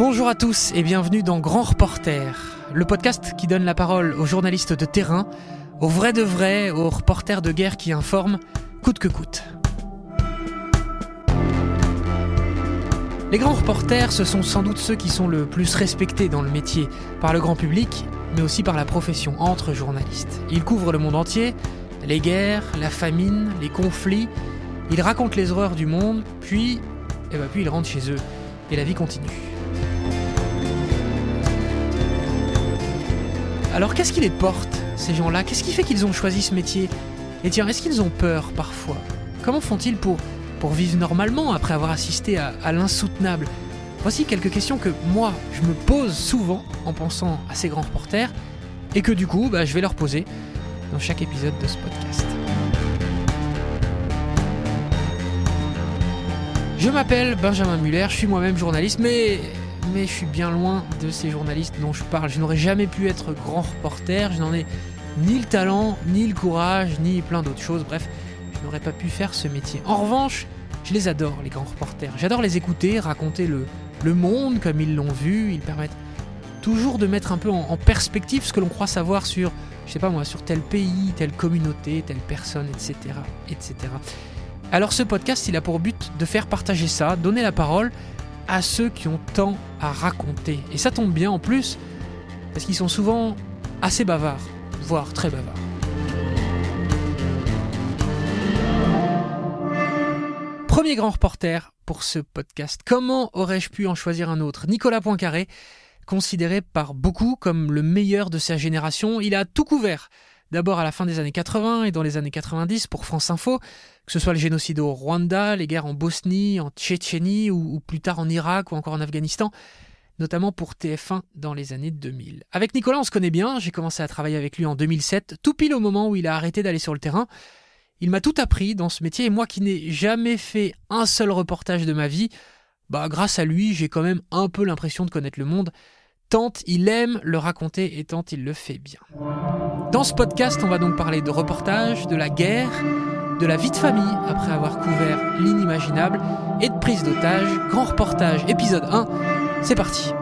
Bonjour à tous et bienvenue dans Grand Reporter, le podcast qui donne la parole aux journalistes de terrain, aux vrais de vrais, aux reporters de guerre qui informent, coûte que coûte. Les grands reporters, ce sont sans doute ceux qui sont le plus respectés dans le métier, par le grand public, mais aussi par la profession entre journalistes. Ils couvrent le monde entier, les guerres, la famine, les conflits, ils racontent les horreurs du monde, puis, et bah, puis ils rentrent chez eux, et la vie continue. Alors qu'est-ce qui les porte, ces gens-là? Qu'est-ce qui fait qu'ils ont choisi ce métier? Et tiens, est-ce qu'ils ont peur parfois? Comment font-ils pour, vivre normalement après avoir assisté à, à l'insoutenable? Voici quelques questions que moi, je me pose souvent en pensant à ces grands reporters, et que du coup, bah, je vais leur poser dans chaque épisode de ce podcast. Je m'appelle Benjamin Muller, je suis moi-même journaliste, mais, mais je suis bien loin de ces journalistes dont je parle. Je n'aurais jamais pu être grand reporter, je n'en ai ni le talent, ni le courage, ni plein d'autres choses. Bref, je n'aurais pas pu faire ce métier. En revanche, je les adore, les grands reporters. J'adore les écouter, raconter le, monde comme ils l'ont vu. Ils permettent toujours de mettre un peu en, en perspective ce que l'on croit savoir sur, je sais pas moi, sur tel pays, telle communauté, telle personne, etc., etc. Alors ce podcast, il a pour but de faire partager ça, donner la parole à ceux qui ont tant à raconter. Et ça tombe bien en plus, parce qu'ils sont souvent assez bavards, voire très bavards. Premier grand reporter pour ce podcast. Comment aurais-je pu en choisir un autre? Nicolas Poincaré, considéré par beaucoup comme le meilleur de sa génération, il a tout couvert. D'abord à la fin des années 80 et dans les années 90 pour France Info, que ce soit le génocide au Rwanda, les guerres en Bosnie, en Tchétchénie ou, plus tard en Irak ou encore en Afghanistan, notamment pour TF1 dans les années 2000. Avec Nicolas, on se connaît bien, j'ai commencé à travailler avec lui en 2007, tout pile au moment où il a arrêté d'aller sur le terrain. Il m'a tout appris dans ce métier et moi qui n'ai jamais fait un seul reportage de ma vie, bah grâce à lui, j'ai quand même un peu l'impression de connaître le monde, tant il aime le raconter et tant il le fait bien. Dans ce podcast, on va donc parler de reportage, de la guerre, de la vie de famille après avoir couvert l'inimaginable et de prise d'otage. Grand reportage, épisode 1, c'est parti.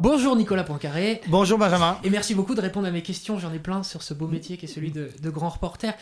Bonjour Nicolas Poincaré. Bonjour Benjamin. Et merci beaucoup de répondre à mes questions. J'en ai plein sur ce beau métier qui est celui de, de grand reporter.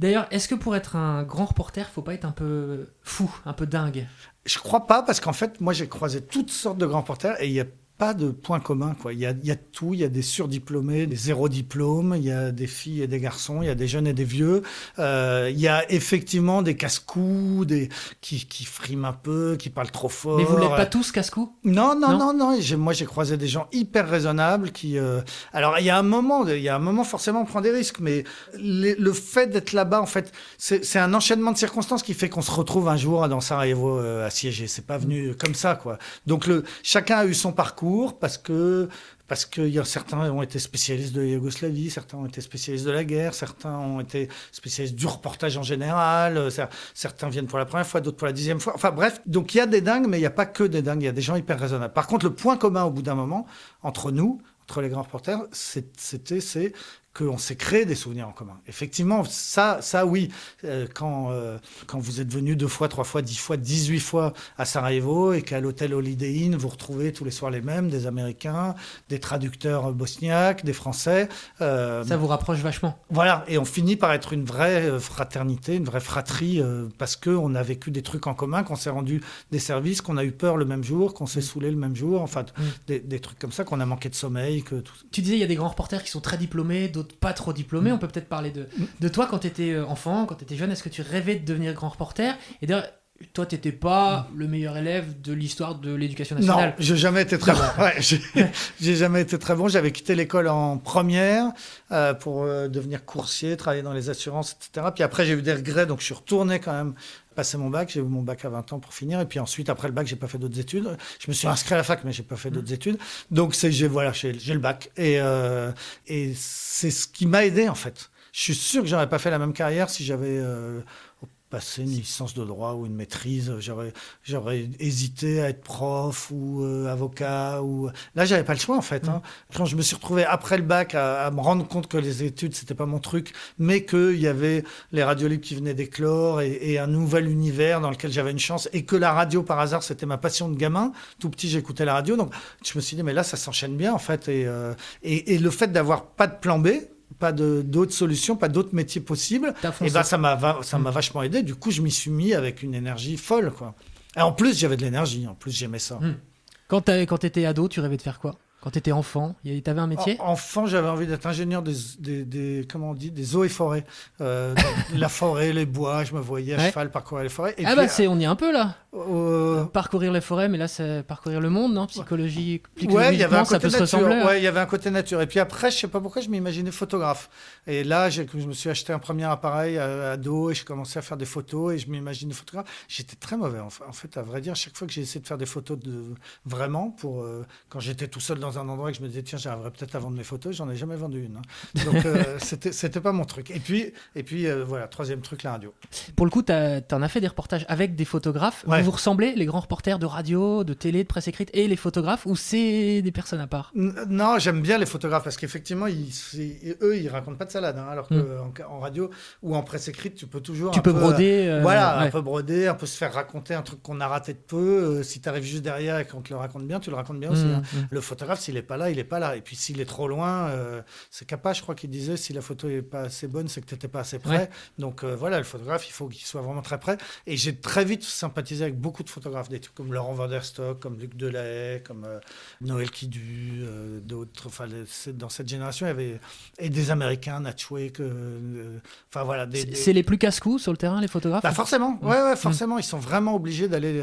D'ailleurs, est-ce que pour être un grand reporter, faut pas être un peu fou, un peu dingue? Je crois pas parce qu'en fait, moi j'ai croisé toutes sortes de grands reporters et il y a pas de point commun. Quoi. Il, y a, il y a tout, il y a des surdiplômés, des zéro diplômes, il y a des filles et des garçons, il y a des jeunes et des vieux. Euh, il y a effectivement des casse-coups, des qui, qui friment un peu, qui parlent trop fort. Mais vous n'êtes pas tous casse-cou? Non, non, Non? non, Moi j'ai croisé des gens hyper raisonnables qui. euh, Alors il y a un moment, il y a un moment forcément on prend des risques, mais les- le fait d'être là-bas, en fait, c'est c'est un enchaînement de circonstances qui fait qu'on se retrouve un jour dans Sarajevo euh, assiégé. C'est pas venu comme ça, quoi. Donc le chacun a eu son parcours parce que parce que y a, certains ont été spécialistes de la Yougoslavie, certains ont été spécialistes de la guerre, certains ont été spécialistes du reportage en général, euh, cer- certains viennent pour la première fois, d'autres pour la dixième fois. Enfin bref, donc il y a des dingues, mais il n'y a pas que des dingues, il y a des gens hyper raisonnables. Par contre, le point commun au bout d'un moment, entre nous, entre les grands reporters, c'était, c'est qu'on s'est créé des souvenirs en commun. Effectivement, ça, ça oui, euh, quand, euh, quand vous êtes venu deux fois, trois fois, dix fois, dix-huit fois à Sarajevo et qu'à l'hôtel Holiday Inn, vous retrouvez tous les soirs les mêmes, des Américains, des traducteurs bosniaques, des Français. euh, Ça vous rapproche vachement. voilà, et on finit par être une vraie fraternité, une vraie fratrie, parce qu'on a vécu des trucs en commun, qu'on s'est rendu des services, qu'on a eu peur le même jour, qu'on s'est saoulé le même jour, enfin, Mm. des, des trucs comme ça, qu'on a manqué de sommeil, que tout. Tu disais, il y a des grands reporters qui sont très diplômés, d'autres pas trop diplômés. On peut peut-être parler de, de toi quand tu étais enfant, quand tu étais jeune. Est-ce que tu rêvais de devenir grand reporter? Et d'ailleurs, toi, t'étais pas le meilleur élève de l'histoire de l'éducation Non, nationale. j'ai jamais été très bon. Ouais, j'ai jamais été très bon. J'avais quitté l'école en première euh, pour euh, devenir coursier, travailler dans les assurances, etc. Puis après, j'ai eu des regrets, donc je suis retourné quand même passer mon bac. J'ai eu mon bac à 20 ans pour finir. Et puis ensuite, après le bac, j'ai pas fait d'autres études. Je me suis inscrit à la fac, mais j'ai pas fait d'autres études. Donc c'est, j'ai voilà, j'ai le bac. Et euh, et c'est ce qui m'a aidé en fait. Je suis sûr que j'aurais pas fait la même carrière si j'avais passer une licence de droit ou une maîtrise. J'aurais, j'aurais hésité à être prof ou euh, avocat. Ou... Là, j'avais pas le choix, en fait. Hein. Mm. Quand je me suis retrouvé après le bac à, me rendre compte que les études, c'était pas mon truc, mais qu'il y avait les radios libres qui venaient d'éclore et, et, un nouvel univers dans lequel j'avais une chance et que la radio, par hasard, c'était ma passion de gamin. Tout petit, j'écoutais la radio. Donc, je me suis dit, mais là, ça s'enchaîne bien, en fait. Et, euh, et, et le fait d'avoir pas de plan B, pas d'autres solutions, pas d'autres métiers possibles. Et ben ça m'a ça m'a mm. vachement aidé. Du coup, je m'y suis mis avec une énergie folle, quoi. Et en plus, j'avais de l'énergie. En plus, j'aimais ça. Mm. Quand tu étais ado, tu rêvais de faire quoi? Quand tu étais enfant, tu avais un métier? Enfant, j'avais envie d'être ingénieur des, des, des, comment on dit, des eaux et forêts. Euh, la forêt, les bois, je me voyais à cheval parcourir les forêts. Et ah bah c'est, on y est un peu là. Euh, parcourir les forêts, mais là c'est parcourir le monde, non? Psychologie, ouais, y avait un côté nature. Ouais, il y avait un côté nature. Et puis après, je sais pas pourquoi, je m'imaginais photographe. Et là, je me suis acheté un premier appareil à, dos et je commençais à faire des photos et je m'imaginais photographe. J'étais très mauvais en fait, à vrai dire. Chaque fois que j'ai essayé de faire des photos de vraiment pour euh, quand j'étais tout seul dans un endroit que je me disais, tiens, j'arriverais peut-être à vendre mes photos, j'en ai jamais vendu une. Hein. Donc, euh, c'était, pas mon truc. Et puis, et puis euh, voilà, troisième truc, la radio. Pour le coup, tu en as fait des reportages avec des photographes. Vous vous ressemblez, les grands reporters de radio, de télé, de presse écrite et les photographes, ou c'est des personnes à part? Non, j'aime bien les photographes parce qu'effectivement, ils, eux, ils racontent pas de salade. Hein, alors qu'en en radio ou en presse écrite, tu peux toujours. Tu peux broder. Euh, voilà, un peu broder, un peu se faire raconter un truc qu'on a raté de peu. si tu arrives juste derrière et qu'on te le raconte bien, tu le racontes bien aussi. Mmh, hein. mmh. Le photographe, s'il est pas là, il n'est pas là. Et puis s'il est trop loin, euh, c'est capable, je crois qu'il disait, si la photo n'est pas assez bonne, c'est que tu n'étais pas assez près. Donc euh, voilà, le photographe, il faut qu'il soit vraiment très près. Et j'ai très vite sympathisé avec beaucoup de photographes, des trucs comme Laurent Vanderstock, comme Luc Delahaye, comme euh, Noël Kidu, d'autres. Enfin, dans cette génération, il y avait et des Américains, Natchwake. Enfin voilà. C'est les plus casse-cou sur le terrain, les photographes bah, Forcément, ouais, ouais, forcément. Ils sont vraiment obligés d'aller.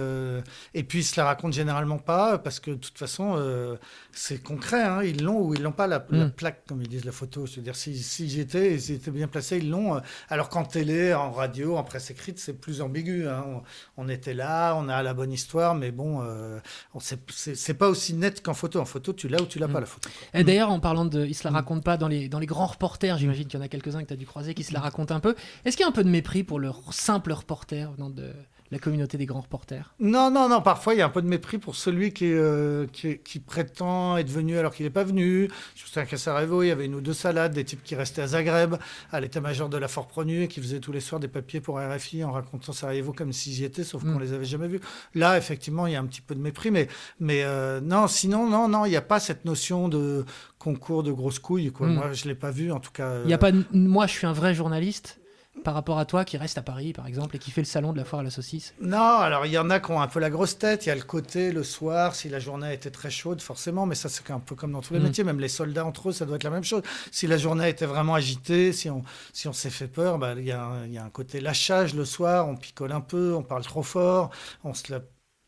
et puis ils se la racontent généralement pas, parce que de toute façon, c'est concret Hein. ils l'ont ou ils l'ont pas, la, hmm. plaque, comme ils disent, la photo. C'est-à-dire, si, si j'étais, s'ils étaient bien placés, ils l'ont. Euh, alors qu'en télé, en radio, en presse écrite, c'est plus ambigu. Hein. On, était là, on a la bonne histoire, mais bon, euh, c'est pas aussi net qu'en photo. En photo, tu l'as ou tu l'as hmm. pas, la photo. Et d'ailleurs, en parlant de. Ils se la hmm. racontent pas dans les, dans les grands reporters, j'imagine qu'il y en a quelques-uns que tu as dû croiser qui se la racontent un peu. Est-ce qu'il y a un peu de mépris pour le simple reporter venant de la communauté des grands reporters Non, non, non. Parfois, il y a un peu de mépris pour celui qui, euh, qui, prétend être venu alors qu'il n'est pas venu. Qu'à Sarajevo, il y avait une ou deux salades, des types qui restaient à Zagreb, à l'état-major de la Fort Pronu, et qui faisaient tous les soirs des papiers pour RFI en racontant Sarajevo comme s'ils y étaient, sauf qu'on mm. les avait jamais vus. Là, effectivement, il y a un petit peu de mépris, mais, mais euh, non, sinon, non, non, il n'y a pas cette notion de concours de grosses couilles. Quoi. Mm. Moi, je ne l'ai pas vu, en tout cas. Il y a pas, moi, je suis un vrai journaliste par rapport à toi qui reste à Paris, par exemple, et qui fait le salon de la foire à la saucisse Non, alors il y en a qui ont un peu la grosse tête. Il y a le côté le soir, si la journée a été très chaude, forcément, mais ça c'est un peu comme dans tous les mm. métiers, même les soldats entre eux, ça doit être la même chose. Si la journée était vraiment agitée, si on, si on s'est fait peur, bah, il, y a il y a un côté lâchage le soir, on picole un peu, on parle trop fort, on se la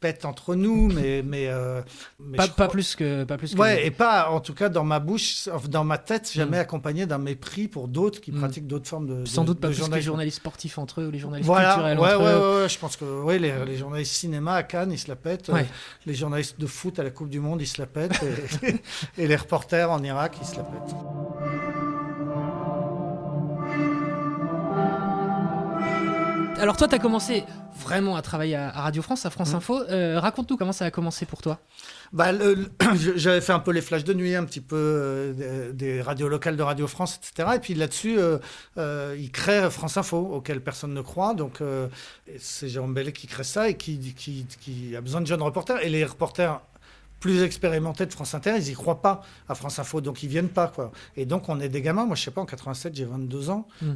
pète entre nous, mais mais, euh, pas, plus que pas plus. ouais, et pas en tout cas dans ma bouche, dans ma tête, jamais mm. accompagné d'un mépris pour d'autres qui mm. pratiquent d'autres formes de. Sans doute pas plus que les journalistes sportifs entre eux ou les journalistes culturels ouais, entre ouais, eux. Ouais, je pense que oui, les, journalistes cinéma à Cannes, ils se la pètent. Euh, les journalistes de foot à la Coupe du Monde, ils se la pètent. et, et les reporters en Irak, ils se la pètent. Alors toi, tu as commencé vraiment à travailler à, Radio France, à France mmh. Info. Euh, raconte-nous comment ça a commencé pour toi. Bah, J'avais fait un peu les flashs de nuit, un petit peu euh, des, radios locales de Radio France, etc. Et puis là-dessus, euh, il crée France Info, auquel personne ne croit. Donc c'est Jérôme Bellet qui crée ça et qui, qui, qui a besoin de jeunes reporters. Et les reporters plus expérimentés de France Inter, ils y croient pas à France Info, donc ils viennent pas quoi. Et donc on est des gamins. Moi, je sais pas, en 87, j'ai 22 ans. Mmh.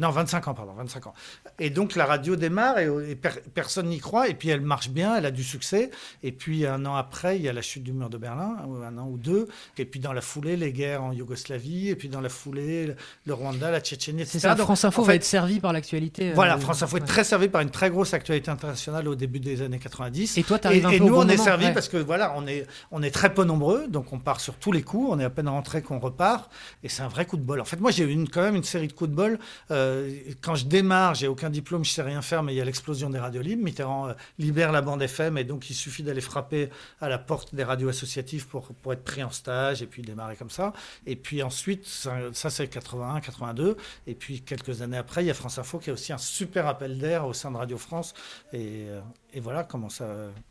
Non, 25 ans, pardon, 25 ans. Et donc la radio démarre et, personne n'y croit. Et puis elle marche bien, elle a du succès. Et puis un an après, il y a la chute du mur de Berlin, un an ou deux. Et puis dans la foulée, les guerres en Yougoslavie. Et puis dans la foulée, le Rwanda, la Tchétchénie, etc. C'est ça, France Info va être servi par l'actualité. Euh, voilà, France Info est très servi par une très grosse actualité internationale au début des années 90. Et toi, tu arrives un peu Et nous, on est servi parce que voilà, on est, on est très peu nombreux. Donc on part sur tous les coups. On est à peine rentré qu'on repart. Et c'est un vrai coup de bol. En fait, moi, j'ai eu une, quand même une série de coups de bol. Euh, Euh, quand je démarre, j'ai aucun diplôme, je sais rien faire, mais il y a l'explosion des radios libres. Mitterrand euh, libère la bande FM et donc il suffit d'aller frapper à la porte des radios associatives pour, être pris en stage et puis démarrer comme ça. Et puis ensuite, ça, ça c'est 81, 82. Et puis quelques années après, il y a France Info qui a aussi un super appel d'air au sein de Radio France. Et, euh, voilà comment,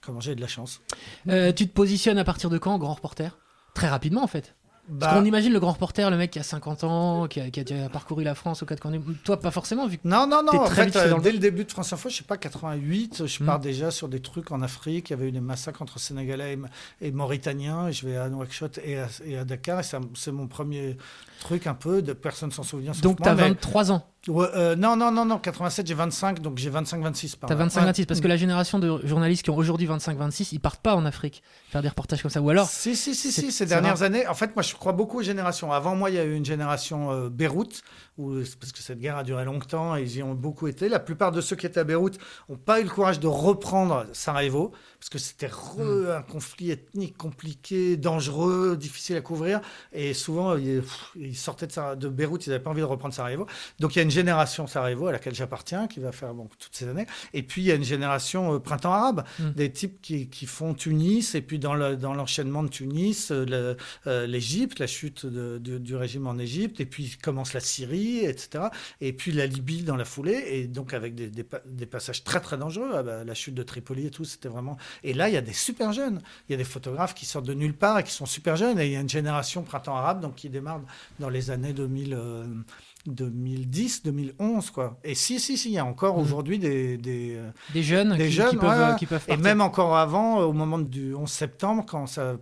comment j'ai de la chance. Tu te positionnes à partir de quand, grand reporter? Très rapidement en fait. Parce Bah, qu'on imagine le grand reporter, le mec qui a 50 ans, qui a, qui a déjà parcouru la France aux quatre coins Toi, pas forcément, vu que Non, non, non. En très fait, euh, dans le- dès le début de France Info, je sais pas, 88, je pars déjà sur des trucs en Afrique. Il y avait eu des massacres entre Sénégalais et, et Mauritaniens. Et je vais à Nouakchott et à, et à Dakar. Et c'est mon premier truc un peu. De, personne s'en souvient. Donc, t'as mais- 23 ans. Ouais, euh, non, non, non, non. 87, j'ai 25. Donc j'ai 25-26 par T'as là. 25, Ouais. 26. Parce que la génération de journalistes qui ont aujourd'hui 25, 26, ils partent pas en Afrique faire des reportages comme ça. Ou alors, Si, si, si, si, ces dernières rare. années. En fait, moi, je crois beaucoup aux générations. Avant moi, il y a eu une génération euh, Beyrouth, où, c'est parce que cette guerre a duré longtemps et ils y ont beaucoup été. La plupart de ceux qui étaient à Beyrouth n'ont pas eu le courage de reprendre Sarajevo, parce que c'était Hmm. un conflit ethnique compliqué, dangereux, difficile à couvrir. Et souvent, ils, pff, ils sortaient de, Beyrouth, ils n'avaient pas envie de reprendre Sarajevo. Donc, il y a une génération Sarajevo à laquelle j'appartiens, qui va faire bon, toutes ces années. Et puis, il y a une génération euh, printemps arabe, Mm. des types qui, qui font Tunis, et puis dans le- dans l'enchaînement de Tunis, euh, le- euh, l'Égypte, la chute de- de- du régime en Égypte, et puis commence la Syrie, etc. Et puis la Libye dans la foulée, et donc avec des, des pa- des passages très très dangereux, Ah bah, la chute de Tripoli et tout, c'était vraiment... Et là, il y a des super jeunes, il y a des photographes qui sortent de nulle part et qui sont super jeunes, et il y a une génération printemps arabe, donc qui démarre dans les années 2000... euh, 2010, 2011, quoi. Et si, si, si, il y a encore Mhm. aujourd'hui des, des, euh, des jeunes, Des qui, jeunes, qui peuvent, ouais, euh, qui peuvent et même encore avant, au moment du 11 septembre, quand ça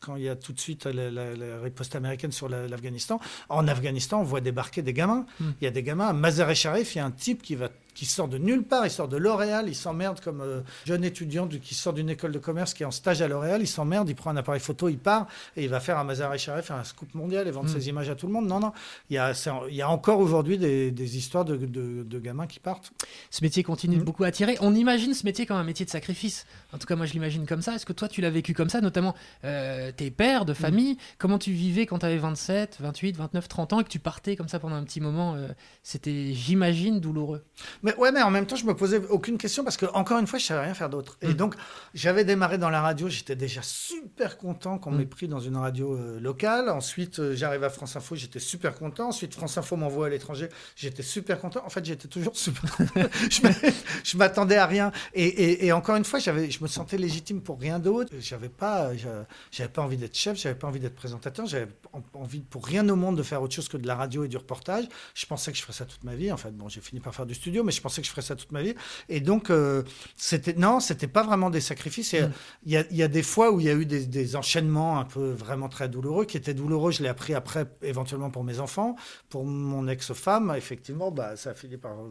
quand il y a tout de suite la, la- la riposte américaine sur la- l'Afghanistan, en Afghanistan, on voit débarquer des gamins. Hmm. Il y a des gamins. À Mazar-e Sharif, il y a un type qui, va, qui sort de nulle part. Il sort de L'Oréal. Il s'emmerde comme euh, jeune étudiant du- qui sort d'une école de commerce, qui est en stage à L'Oréal. Il s'emmerde. Il prend un appareil photo. Il part et il va faire à Mazar-e Sharif un scoop mondial et vendre Hmm. ses images à tout le monde. Non, non. Il y a, c'est- il y a encore aujourd'hui des, des histoires de, de- de gamins qui partent. Ce métier continue de Mhm. beaucoup attirer. On imagine ce métier comme un métier de sacrifice. En tout cas, moi, je l'imagine comme ça. Est-ce que toi, tu l'as vécu comme ça, notamment euh, tes pères de famille Comment tu vivais quand tu avais 27, 28, 29, 30 ans et que tu partais comme ça pendant un petit moment euh, C'était, j'imagine, douloureux. Mais ouais, mais en même temps, je me posais aucune question parce que encore une fois, je savais rien faire d'autre. Et Mm. donc, j'avais démarré dans la radio. J'étais déjà super content qu'on Mm. m'ait pris dans une radio euh, locale. Ensuite, euh, j'arrive à France Info. J'étais super content. Ensuite, France Info m'envoie à l'étranger. J'étais super content. En fait, j'étais toujours super content. je m'a- je m'attendais à rien. Et, et- et encore une fois, j'avais, je me sentais légitime pour rien d'autre. J'avais pas, j'a- j'avais pas envie d'être chef. J'avais pas envie d'être présentateur. J'avais en- envie pour rien au monde de faire autre chose que de la radio et du reportage. Je pensais que je ferais ça toute ma vie. En fait, bon, j'ai fini par faire du studio, mais je pensais que je ferais ça toute ma vie. Et donc, euh, c'était non, c'était pas vraiment des sacrifices. Euh, Mm. Il y, a, il y a des fois où il y a eu des, des enchaînements un peu vraiment très douloureux, qui étaient douloureux. Je l'ai appris après, éventuellement pour mes enfants, pour mon ex-femme. Effectivement, bah, ça a fini par euh,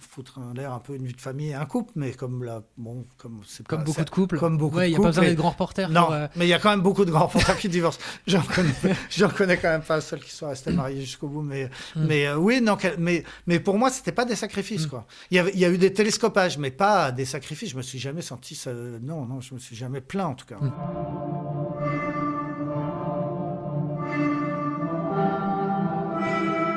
foutre en l'air un peu une vie de famille et un couple, mais comme là, bon, comme c'est Comme pas- beaucoup de couples. comme beaucoup ouais, il n'y a pas besoin d'être grand reporter. non, pour, euh, mais il y a quand même beaucoup de grands reporters qui divorcent. J'en connais, j'en connais quand même pas un seul qui soit resté marié jusqu'au bout. Mais, Mm. mais euh, oui, non, mais, mais pour moi, c'était pas des sacrifices. Mm. Quoi. Il, y avait, il y a eu des télescopages, mais pas des sacrifices. Je me suis jamais senti. ça- non, non, je me suis jamais plaint en tout cas. Mm.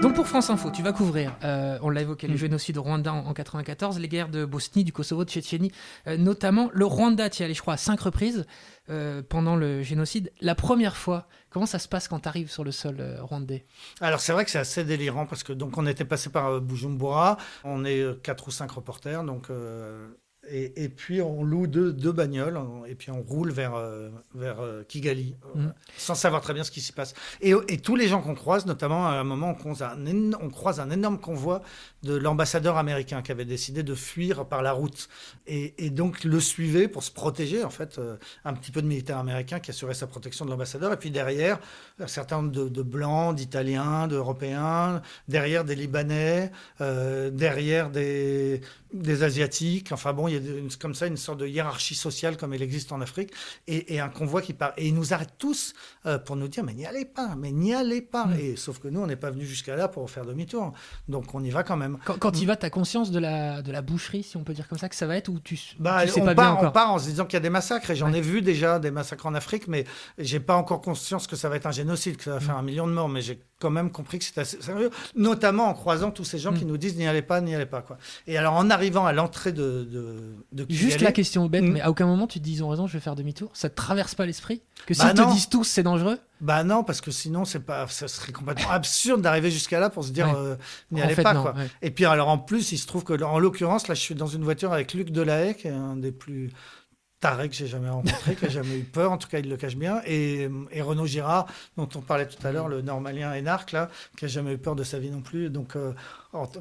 Donc pour France Info, tu vas couvrir, euh, on l'a évoqué, le génocide au Rwanda en, en 94, les guerres de Bosnie, du Kosovo, de Tchétchénie, euh, notamment le Rwanda, tu y allé je crois à cinq reprises euh, pendant le génocide. La première fois, comment ça se passe quand tu arrives sur le sol rwandais? Alors c'est vrai que c'est assez délirant parce que donc on était passé par Bujumbura, on est quatre ou cinq reporters donc et, et puis on loue deux, deux bagnoles on- et puis on roule vers euh, vers euh, Kigali euh, Mhm. sans savoir très bien ce qui s'y passe. Et, et tous les gens qu'on croise, notamment à un moment on croise un, on croise un énorme convoi de l'ambassadeur américain qui avait décidé de fuir par la route et, et donc le suivait pour se protéger en fait un petit peu de militaires américains qui assuraient sa protection de l'ambassadeur et puis derrière un certain nombre de, de blancs, d'italiens, d'européens, derrière des libanais, euh, derrière des, des asiatiques. Enfin bon, il y a une- comme ça une sorte de hiérarchie sociale comme elle existe en Afrique et, et un convoi qui part. Et ils nous arrêtent tous euh, pour nous dire mais n'y allez pas, mais n'y allez pas. Mm. Et sauf que nous on n'est pas venus jusqu'à là pour faire demi-tour, donc on y va quand même. Quand, quand tu y vas, tu as conscience de la, de la boucherie, si on peut dire comme ça, que ça va être ou tu, Bah, tu sais on, pas bien part, on part en se disant qu'il y a des massacres et j'en Ouais. ai vu déjà des massacres en Afrique, mais j'ai pas encore conscience que ça va être un génocide, que ça va Mm. faire un million de morts, mais j'ai quand même compris que c'était assez sérieux, notamment en croisant tous ces gens qui nous disent n'y allez pas, n'y allez pas. Quoi. Et alors en arrivant à l'entrée de, de, de Juste la question bête, Mm. mais à aucun moment tu te dis ils ont raison, je vais faire demi-tour. Ça te traverse pas l'esprit Que s'ils Bah te non. disent tous c'est dangereux? Bah non, parce que sinon, c'est pas, ça serait complètement absurde d'arriver jusqu'à là pour se dire Ouais. euh, n'y En allez fait, pas. non, quoi. ouais. Et puis alors en plus, il se trouve que en l'occurrence, là, je suis dans une voiture avec Luc Delahaye, qui est un des plus tarés que j'ai jamais rencontré, qui a jamais eu peur. En tout cas, il le cache bien. Et, et Renaud Girard, dont on parlait tout à l'heure, le normalien énarque, là, qui a jamais eu peur de sa vie non plus. Donc euh,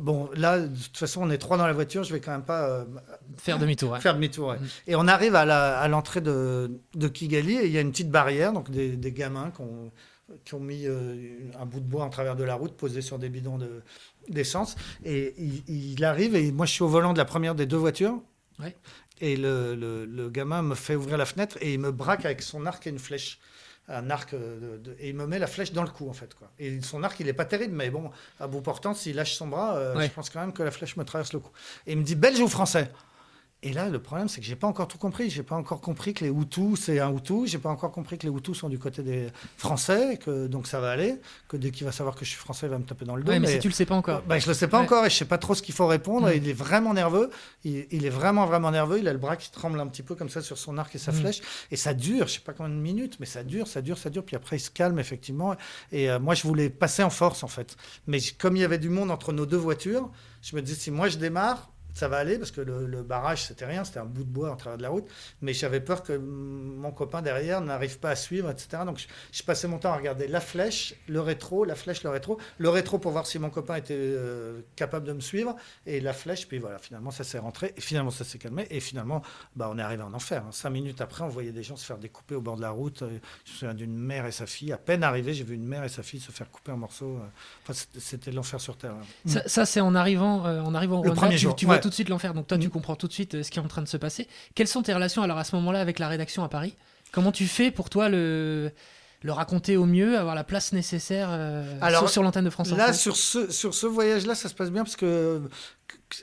bon, là, de toute façon, on est trois dans la voiture. Je vais quand même pas euh, Faire demi-tour. ouais. faire demi-tour. ouais. Mm. Et on arrive à l'entrée de, de Kigali et il y a une petite barrière, donc des, des gamins qui ont, qui ont mis euh, un bout de bois en travers de la route posé sur des bidons de- d'essence. Et il, il arrive et moi je suis au volant de la première des deux voitures. Ouais. Et le, le- le gamin me fait ouvrir la fenêtre et il me braque avec son arc et une flèche. Un arc, euh, de- de- et il me met la flèche dans le cou en fait. Quoi. Et son arc, il est pas terrible, mais bon, à bout portant, s'il lâche son bras, euh, Ouais. je pense quand même que la flèche me traverse le cou. Et il me dit belge ou français? Et là, le problème, c'est que j'ai pas encore tout compris. J'ai pas encore compris que les Hutus, c'est un Hutu. J'ai pas encore compris que les Hutus sont du côté des Français, que donc ça va aller. Que dès qu'il va savoir que je suis français, il va me taper dans le dos. Ouais, mais, si tu le sais pas encore. bah, je le sais pas Ouais. encore et je sais pas trop ce qu'il faut répondre. Mm. Et il est vraiment nerveux. Il, il est vraiment, vraiment nerveux. Il a le bras qui tremble un petit peu comme ça sur son arc et sa Mm. flèche. Et ça dure, je sais pas combien de minutes, mais ça dure, ça dure, ça dure. Puis après, il se calme, effectivement. Et euh, moi, je voulais passer en force, en fait. Mais comme il y avait du monde entre nos deux voitures, je me disais, si moi je démarre, ça va aller parce que le, le barrage c'était rien, c'était un bout de bois en travers de la route. Mais j'avais peur que mon copain derrière n'arrive pas à suivre, etc. Donc je, je passais mon temps à regarder la flèche, le rétro, la flèche, le rétro, le rétro pour voir si mon copain était euh, capable de me suivre et la flèche. Puis voilà, finalement ça s'est rentré et finalement ça s'est calmé et finalement bah, on est arrivé en enfer. hein. Cinq minutes après, on voyait des gens se faire découper au bord de la route. Euh, Je me souviens d'une mère et sa fille. À peine arrivé, j'ai vu une mère et sa fille se faire couper en morceaux. euh. Enfin, c'était- l'enfer sur terre. hein. Ça, ça, c'est en arrivant, euh, en arrivant au Le premier jour, tu vois ouais. Tout de suite l'enfer. Donc toi, tu Mhm. comprends tout de suite euh, ce qui est en train de se passer. Quelles sont tes relations alors à ce moment-là avec la rédaction à Paris? Comment tu fais pour toi le, le raconter au mieux, avoir la place nécessaire euh, Alors, sur, sur l'antenne de France Là, sur ce, sur ce voyage-là, ça se passe bien parce que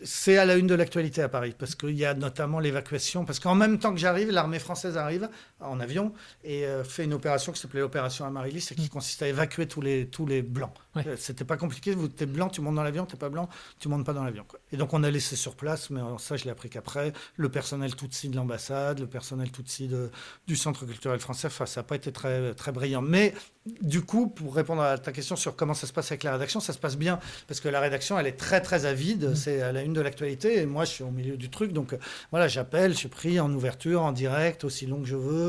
c'est à la une de l'actualité à Paris. Parce qu'il y a notamment l'évacuation. Parce qu'en même temps que j'arrive, l'armée française arrive en avion et euh, fait une opération qui s'appelait l'opération Amaryllis et qui consiste à évacuer tous les, tous les blancs. Ouais. Euh, C'était pas compliqué. Vous, t'es blanc, tu montes dans l'avion. T'es pas blanc, tu montes pas dans l'avion. Et donc, on a laissé sur place, mais alors, ça, je l'ai appris qu'après. Le personnel Tutsi de l'ambassade, le personnel Tutsi de, du Centre culturel français. Enfin, ça n'a pas été très, très brillant. Mais du coup, pour répondre à ta question sur comment ça se passe avec la rédaction, ça se passe bien parce que la rédaction, elle est très très avide. C'est à la une de l'actualité et moi, je suis au milieu du truc. Donc euh, voilà, j'appelle, je suis pris en ouverture, en direct, aussi long que je veux.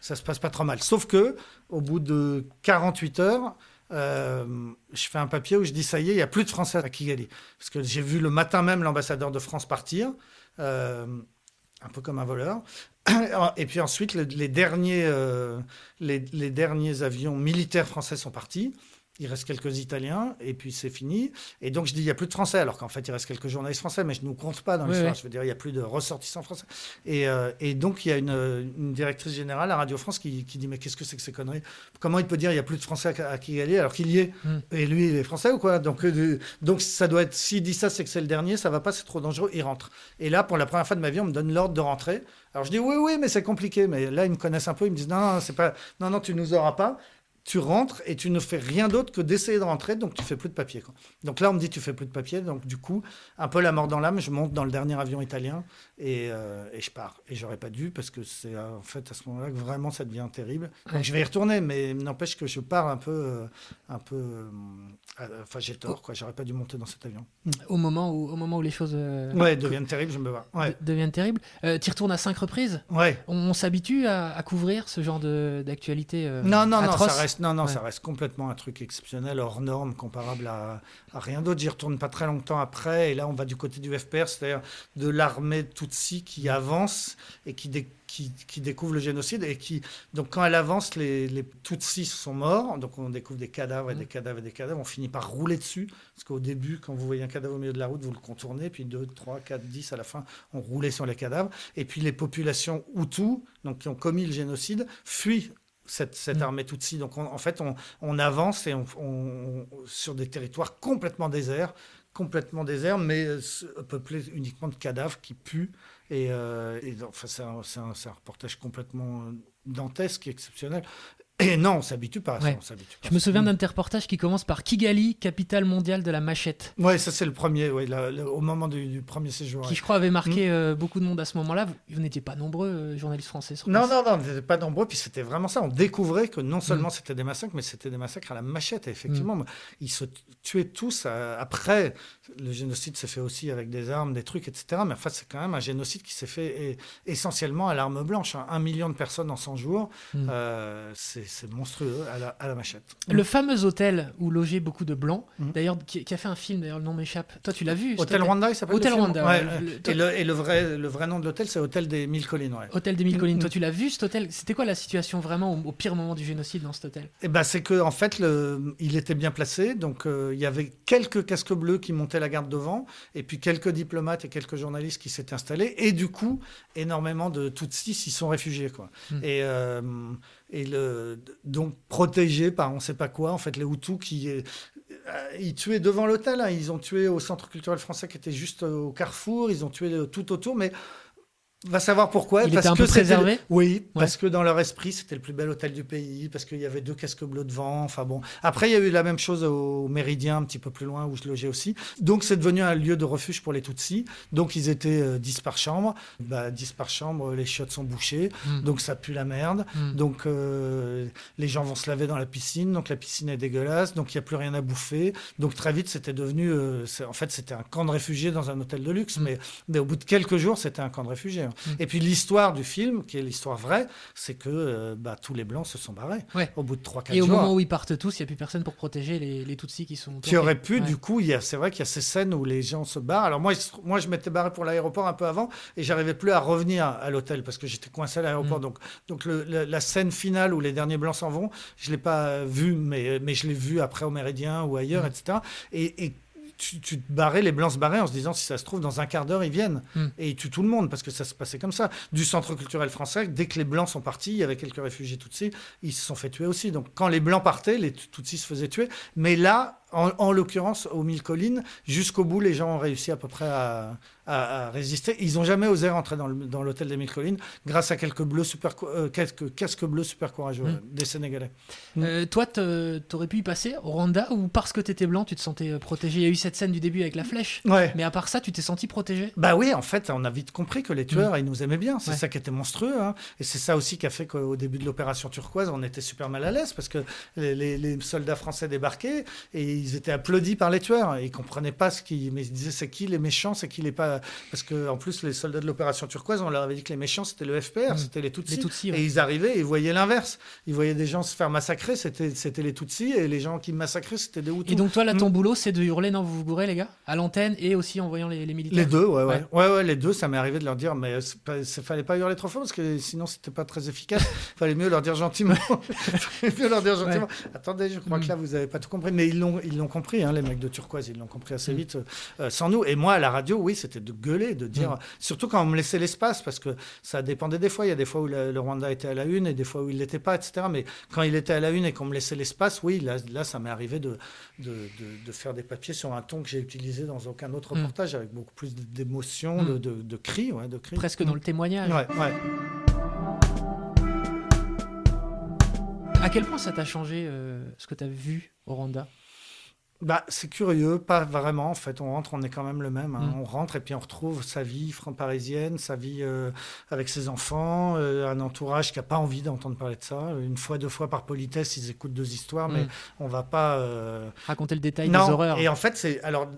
Ça se passe pas trop mal. Sauf que au bout de 48 heures. euh, je fais un papier où je dis ça y est, il n'y a plus de Français à Kigali. Parce que j'ai vu le matin même l'ambassadeur de France partir, euh, un peu comme un voleur. Et puis ensuite, le- les, derniers, euh, les derniers avions militaires français sont partis. Il reste quelques Italiens et puis c'est fini. Et donc je dis il n'y a plus de Français, alors qu'en fait il reste quelques journalistes français, mais je ne nous compte pas dans Oui, l'histoire. oui. Je veux dire, il n'y a plus de ressortissants français. Et, euh, et donc il y a une, une directrice générale à Radio France qui, qui dit mais qu'est-ce que c'est que ces conneries? Comment il peut dire il n'y a plus de Français à, à Kigali alors qu'il y est? Mm. Et lui il est français ou quoi? Donc euh, donc ça doit être s'il dit ça c'est que c'est le dernier, ça va pas, c'est trop dangereux, il rentre. Et là pour la première fois de ma vie on me donne l'ordre de rentrer. Alors je dis oui oui mais c'est compliqué. Mais là ils me connaissent un peu, ils me disent non non c'est pas non non tu nous auras pas tu rentres et tu ne fais rien d'autre que d'essayer de rentrer, donc tu fais plus de papier. Quoi. Donc là, on me dit tu fais plus de papier, donc du coup, un peu la mort dans l'âme, je monte dans le dernier avion italien et, euh, et je pars. Et j'aurais pas dû parce que c'est euh, en fait à ce moment-là que vraiment ça devient terrible. Donc je vais y retourner, mais n'empêche que je pars un peu, euh, un peu. Euh, euh, Enfin, j'ai tort, quoi. J'aurais pas dû monter dans cet avion. au, moment où, au moment où les choses euh, Ouais, deviennent terribles, je me vois. Ouais, de- deviennent terribles. Euh, tu retournes à cinq reprises? Ouais. On, on s'habitue à, à couvrir ce genre d'actualité euh, Non, non, non, ça reste, non, non, Ouais. ça reste complètement un truc exceptionnel, hors norme, comparable à, à rien d'autre. J'y retourne pas très longtemps après, et là, on va du côté du FPR, c'est-à-dire de l'armée Tutsi qui avance et qui, dé- qui, qui découvre le génocide. Et qui, donc, quand elle avance, les, les Tutsis sont morts, donc on découvre des cadavres et des cadavres et des cadavres. On finit par rouler dessus, parce qu'au début, quand vous voyez un cadavre au milieu de la route, vous le contournez, puis 2, 3, 4, 10 à la fin, on roulait sur les cadavres. Et puis les populations Hutus, donc qui ont commis le génocide, fuient cette, cette Mm. armée Tutsi. Donc on- en fait, on, on avance et on, on- sur des territoires complètement déserts, complètement déserts, mais euh, peuplés uniquement de cadavres qui puent. Et, euh, et enfin, c'est un, un reportage complètement euh, dantesque, exceptionnel. Et non, on s'habitue pas. à ça, Ouais. on s'habitue pas. Je me souviens d'un reportages qui commence par Kigali, capitale mondiale de la machette, Ouais, ça c'est le premier, ouais, la- la- au moment du, du premier séjour. qui ouais. je crois avait marqué euh, beaucoup de monde à ce moment-là. Vous, vous n'étiez pas nombreux, euh, journalistes français. Sur Non, non, non, on n'était pas nombreux, puis c'était vraiment ça. On découvrait que non seulement Mm. c'était des massacres, mais c'était des massacres à la machette. Et effectivement, ils se tuaient tous. euh, après, le génocide s'est fait aussi avec des armes, des trucs, etc. Mais enfin, c'est quand même un génocide qui s'est fait eh, essentiellement à l'arme blanche. hein. Un million de personnes en 100 jours, euh, c'est c'est monstrueux à la, à la machette. Le fameux hôtel où logeaient beaucoup de blancs, Mhm. d'ailleurs, qui, qui a fait un film, d'ailleurs, le nom m'échappe. Toi, tu l'as vu Hôtel Rwanda, il s'appelle Hôtel Rwanda, Ouais, le- Et, le, et le vrai, le vrai nom de l'hôtel, c'est Hôtel des Mille Collines. Ouais. Hôtel des Mille Collines. Mhm. Toi, tu l'as vu cet hôtel? C'était quoi la situation vraiment au, au pire moment du génocide dans cet hôtel? Eh ben, c'est que en fait, il était bien placé. Donc, euh, il y avait quelques casques bleus qui montaient la garde devant, et puis quelques diplomates et quelques journalistes qui s'étaient installés. Et du coup, énormément de Tutsis s'y sont réfugiés, quoi. Mm. Et, euh, et donc protégés par on sait pas quoi. En fait, les Hutus qui euh, ils tuaient devant l'hôtel. hein. Ils ont tué au centre culturel français qui était juste euh, au carrefour. Ils ont tué euh, tout autour, mais va savoir pourquoi. Il parce était un que peu préservé Oui, parce que dans leur esprit, c'était le plus bel hôtel du pays, parce qu'il y avait deux casques bleus devant. Enfin bon. Après, il y a eu la même chose au Méridien, un petit peu plus loin, où je logeais aussi. Donc, c'est devenu un lieu de refuge pour les Tutsis. Donc, ils étaient euh, 10 par chambre. Bah, 10 par chambre, les chiottes sont bouchées. Mm. Donc, ça pue la merde. Mm. Donc, euh, les gens vont se laver dans la piscine. Donc, la piscine est dégueulasse. Donc, il n'y a plus rien à bouffer. Donc, très vite, c'était devenu. euh, en fait, c'était un camp de réfugiés dans un hôtel de luxe. Mm. Mais, mais au bout de quelques jours, c'était un camp de réfugiés. Mm. Et puis, l'histoire du film, qui est l'histoire vraie, c'est que euh, bah, tous les Blancs se sont barrés. Ouais. Au bout de 3-4 Et au jours. moment où ils partent tous, il n'y a plus personne pour protéger les, les Tutsis qui sont. Qui aurait pu, Ouais. du coup, c'est vrai qu'il y a ces scènes où les gens se barrent. Alors moi, moi je m'étais barré pour l'aéroport un peu avant et j'arrivais plus à revenir à l'hôtel parce que j'étais coincé à l'aéroport. Mm. Donc, donc le- le- la scène finale où les derniers blancs s'en vont, je l'ai pas vue, mais, mais je l'ai vue après au Méridien ou ailleurs, Mm. etc. Et, et tu, tu te barrais, les blancs se barraient en se disant si ça se trouve dans un quart d'heure ils viennent Mm. et ils tuent tout le monde parce que ça se passait comme ça. Du centre culturel français, dès que les blancs sont partis, il y avait quelques réfugiés Tutsis, ils se sont fait tuer aussi. Donc quand les blancs partaient, les Tutsis se faisaient tuer. Mais là, en, en l'occurrence, aux Mille Collines, jusqu'au bout, les gens ont réussi à peu près à, à- à résister. Ils n'ont jamais osé rentrer dans l'hôtel des Mille Collines grâce à quelques bleus super, euh, quelques casques bleus super courageux Mm. des Sénégalais. Euh, toi, t'aurais pu y passer au Rwanda ou parce que t'étais blanc, tu te sentais euh, protégé? Il y a eu cette scène du début avec la flèche. Ouais. Mais à part ça, tu t'es senti protégé? Bah oui, en fait, on a vite compris que les tueurs, ils nous aimaient bien. C'est Ouais. ça qui était monstrueux. hein. Et c'est ça aussi qui a fait qu'au début de l'opération turquoise, on était super mal à l'aise parce que les, les- les soldats français débarquaient et ils étaient applaudis par les tueurs. Ils comprenaient pas ce qui, mais ils disaient c'est qui les méchants, c'est qui les pas. Parce que en plus, les soldats de l'opération turquoise, on leur avait dit que les méchants c'était le FPR, Mm. c'était les Tutsis. Les Tutsis, ouais. Et ils arrivaient et ils voyaient l'inverse. Ils voyaient des gens se faire massacrer, c'était c'était les Tutsis, et les gens qui massacraient, c'était des Hutus. Et donc toi, là, ton Mm. boulot, c'est de hurler non, vous vous gourez, les gars, à l'antenne et aussi en voyant les, les militaires? Les deux, ouais, ouais, Ouais. ouais. ouais, les deux, ça m'est arrivé de leur dire, mais il fallait pas hurler trop fort parce que sinon c'était pas très efficace. fallait mieux leur dire gentiment. fallait mieux leur dire gentiment. Attendez, je crois Mm. que là vous avez pas tout compris, mais ils l'ont, ils l'ont compris, hein, les mecs de Turquoise, ils l'ont compris assez vite euh, sans nous. Et moi à la radio, oui, c'était de gueuler, de dire, Mm. surtout quand on me laissait l'espace, parce que ça dépendait des fois. Il y a des fois où le, le Rwanda était à la une et des fois où il l'était pas, etc. Mais quand il était à la une et qu'on me laissait l'espace, oui, là, là ça m'est arrivé de, de, de- de faire des papiers sur un ton que j'ai utilisé dans aucun autre Mm. reportage, avec beaucoup plus d'émotion, Mm. de, de, de cris, ouais, de cris. Presque dans le témoignage. Ouais, ouais. À quel point ça t'a changé euh, ce que t'as vu au Rwanda? Bah, c'est curieux, pas vraiment. En fait, on rentre, on est quand même le même. hein. Mm. On rentre et puis on retrouve sa vie franc-parisienne, sa vie euh, avec ses enfants, euh, un entourage qui n'a pas envie d'entendre parler de ça. Une fois, deux fois par politesse, ils écoutent deux histoires, mais Mm. on va pas. euh, Raconter le détail non. des horreurs. Et en fait, c'est alors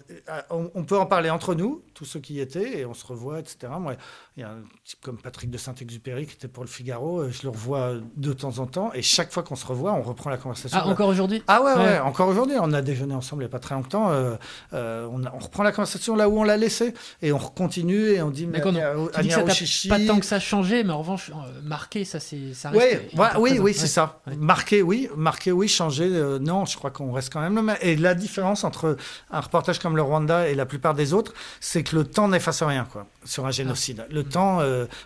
on, on peut en parler entre nous, tous ceux qui y étaient, et on se revoit, etc. Moi, il y a un type comme Patrick de Saint-Exupéry qui était pour le Figaro. Je le revois de temps en temps, et chaque fois qu'on se revoit, on reprend la conversation. Ah, encore aujourd'hui? Ah ouais, ouais, Ouais. encore aujourd'hui, on a déjeuné ensemble il n'y a pas très longtemps. euh, euh, on, a- on reprend la conversation là où on l'a laissé et on continue et on dit mais Anya- Tu dis que ça Oshishi- pas tant que ça changé, mais en revanche, euh, marqué, ça, c'est, ça reste. Ouais, oui, présent. oui, c'est Ouais. ça. Ouais. Marqué, oui, marqué, oui, changer, euh, non, je crois qu'on reste quand même le même. Et la différence entre un reportage comme le Rwanda et la plupart des autres, c'est que le temps n'efface rien, quoi, sur un génocide. Le temps,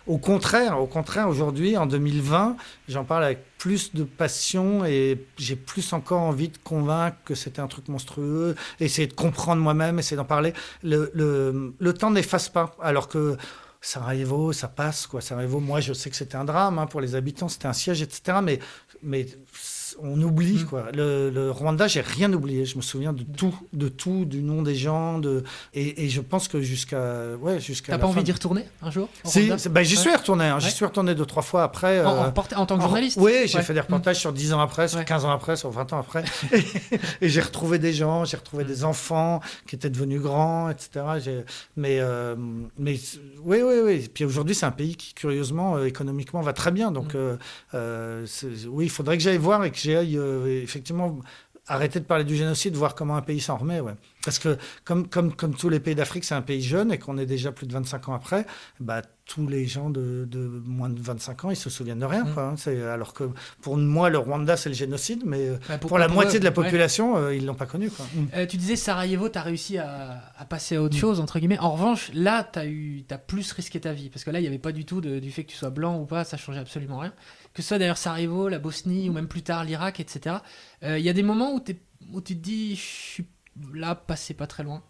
au contraire, au contraire, aujourd'hui, en 2020, j'en parle avec plus de passion et j'ai plus encore envie de convaincre que c'était un truc monstrueux, essayer de comprendre moi-même, essayer d'en parler. Le, le, le temps n'efface pas, alors que Sarajevo, ça passe, quoi. Sarajevo, moi, je sais que c'était un drame hein, pour les habitants, c'était un siège, etc. Mais, mais on oublie, mm. quoi. Le, Rwanda, j'ai rien oublié. Je me souviens de tout, de tout, du nom des gens, de... et, je pense que jusqu'à, ouais, jusqu'à. T'as pas envie d'y retourner un jour Si, ben, j'y suis retourné. Hein. J'y suis retourné deux, trois fois après. En, euh, en, tant que journaliste. oui, j'ai fait des reportages mm. sur 10 ans après, sur 15 ans après, sur 20 ans après, et, j'ai retrouvé des gens, j'ai retrouvé des enfants qui étaient devenus grands, etc. Mais, euh, mais oui, oui, oui. Puis aujourd'hui, c'est un pays qui, curieusement, euh, économiquement, va très bien. Donc, mm. oui, il faudrait que j'aille voir et que euh, effectivement arrêter de parler du génocide, voir comment un pays s'en remet. Ouais. Parce que comme, comme, comme tous les pays d'Afrique, c'est un pays jeune et qu'on est déjà plus de 25 ans après, bah, tous les gens de, de, moins de 25 ans, ils se souviennent de rien. Mm. Quoi, hein. C'est, alors que pour moi, le Rwanda, c'est le génocide, mais bah, pour, la moitié de la population, euh, ils ne l'ont pas connu. Quoi. Mm. Euh, tu disais Sarajevo, tu as réussi à, à, passer à autre mm. chose, entre guillemets. En revanche, là, tu as, as plus risqué ta vie. Parce que là, il n'y avait pas du tout du fait que tu sois blanc ou pas, ça changeait absolument rien que ce soit d'ailleurs Sarajevo, la Bosnie ou même plus tard l'Irak, etc. Euh, il y a des moments où, où tu te dis, je suis là, passé pas très loin.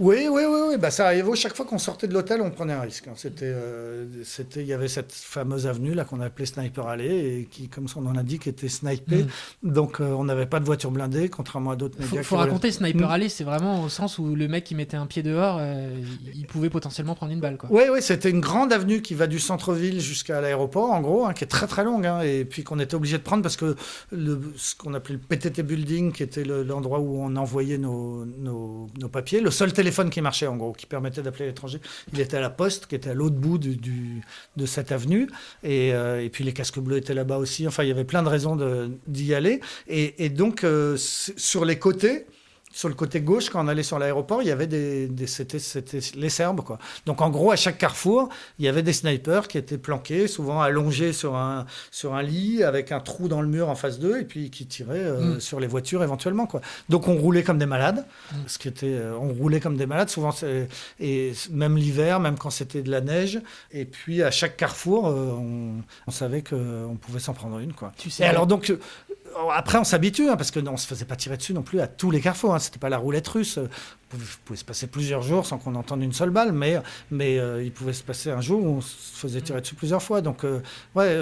Oui, oui, oui, oui. Bah, Sarajevo, chaque fois qu'on sortait de l'hôtel, on prenait un risque. Hein. C'était, euh, c'était, il y avait cette fameuse avenue là qu'on appelait Sniper Alley et qui, comme son nom l'indique, était snipée. Mm. Donc, euh, on n'avait pas de voiture blindée, contrairement à d'autres médias. Il faut raconter Sniper mm. Alley, c'est vraiment au sens où le mec qui mettait un pied dehors, euh, il pouvait potentiellement prendre une balle, quoi. Oui, oui, c'était une grande avenue qui va du centre-ville jusqu'à l'aéroport, en gros, hein, qui est très très longue, hein, et puis qu'on était obligé de prendre parce que le, ce qu'on appelait le PTT Building, qui était l'endroit où on envoyait nos, nos, nos papiers, le seul téléphone qui marchait en gros, qui permettait d'appeler l'étranger. Il était à la poste, qui était à l'autre bout de cette avenue. Et, euh, et, puis les casques bleus étaient là-bas aussi. Enfin, il y avait plein de raisons d'y aller. Et, et donc, euh, sur les côtés, sur le côté gauche, quand on allait sur l'aéroport, il y avait des, des c'était, les Serbes, quoi. Donc, en gros, à chaque carrefour, il y avait des snipers qui étaient planqués, souvent allongés sur un, sur un lit, avec un trou dans le mur en face d'eux, et puis qui tiraient euh, mm. sur les voitures éventuellement, quoi. Donc, on roulait comme des malades, mm. ce qui était, euh, on roulait comme des malades, souvent, et même l'hiver, même quand c'était de la neige. Et puis, à chaque carrefour, euh, on, on, savait qu'on pouvait s'en prendre une, quoi. Tu sais, et alors, donc, après, on s'habitue, hein, parce que on se faisait pas tirer dessus non plus à tous les carrefours. Hein, C'était pas la roulette russe. Il pouvait se passer plusieurs jours sans qu'on entende une seule balle, mais, mais euh, il pouvait se passer un jour où on se faisait tirer dessus plusieurs fois. Donc, euh, ouais,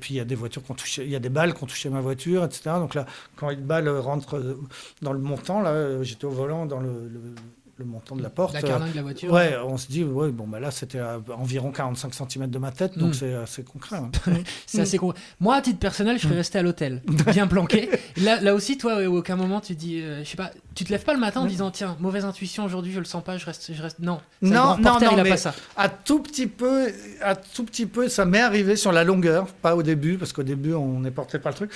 puis il y a des voitures qu'on touchait, il y a des balles qu'on touchait ma voiture, etc. Donc là, quand une balle rentre dans le montant, là, j'étais au volant dans le montant de la porte. La carlingue de la voiture. Ouais, on se dit, ouais, bon, bah là, c'était à environ 45 cm de ma tête, donc hmm. c'est assez concret. Hein. c'est assez concret. Moi, à titre personnel, je serais hmm. resté à l'hôtel, bien planqué. Là, là aussi, toi, à aucun moment, tu dis, euh, je sais pas, tu te lèves pas le matin en disant, tiens, mauvaise intuition aujourd'hui, je le sens pas, je reste. Je reste... Non, non, non, non, il a pas ça. À tout petit peu, à tout petit peu, ça m'est arrivé sur la longueur, pas au début, parce qu'au début, on est porté par le truc,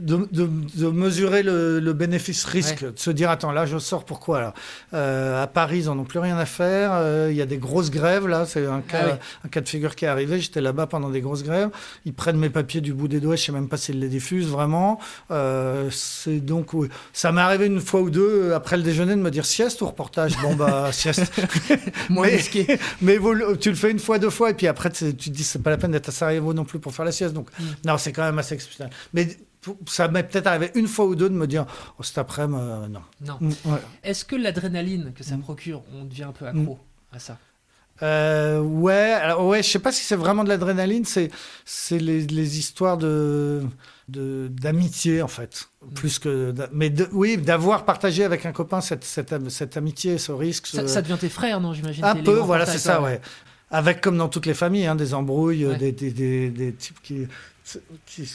de, de, de mesurer le, le bénéfice-risque, de se dire, attends, là, je sors pourquoi là? Euh, À Paris, ils en ont plus rien à faire. Euh, il y a des grosses grèves là. C'est un cas, ah un cas de figure qui est arrivé. J'étais là-bas pendant des grosses grèves. Ils prennent mes papiers du bout des doigts. Je sais même pas s'ils les diffusent vraiment. Euh, c'est donc ça m'est arrivé une fois ou deux euh, après le déjeuner de me dire sieste ou reportage. Bon bah sieste. Moins mais, mais tu le fais une fois, deux fois et puis après tu te dis c'est pas la peine d'être à Sarajevo non plus pour faire la sieste. Donc mm. non, c'est quand même assez exceptionnel. Mais ça m'est peut-être arrivé une fois ou deux de me dire oh, cet après-midi, non. Non. Mm, Est-ce que l'adrénaline que ça mm. procure, on devient un peu accro mm. à ça? Euh, ouais, alors ouais, je sais pas si c'est vraiment de l'adrénaline, c'est c'est les, les, histoires de d'amitié en fait, plus que mais oui, d'avoir partagé avec un copain cette, cette, cette amitié, ce risque. Ça, devient tes frères, non J'imagine. Un peu, voilà, c'est ça, ouais. Avec comme dans toutes les familles, hein, des embrouilles, des, des, des, des, types qui, qui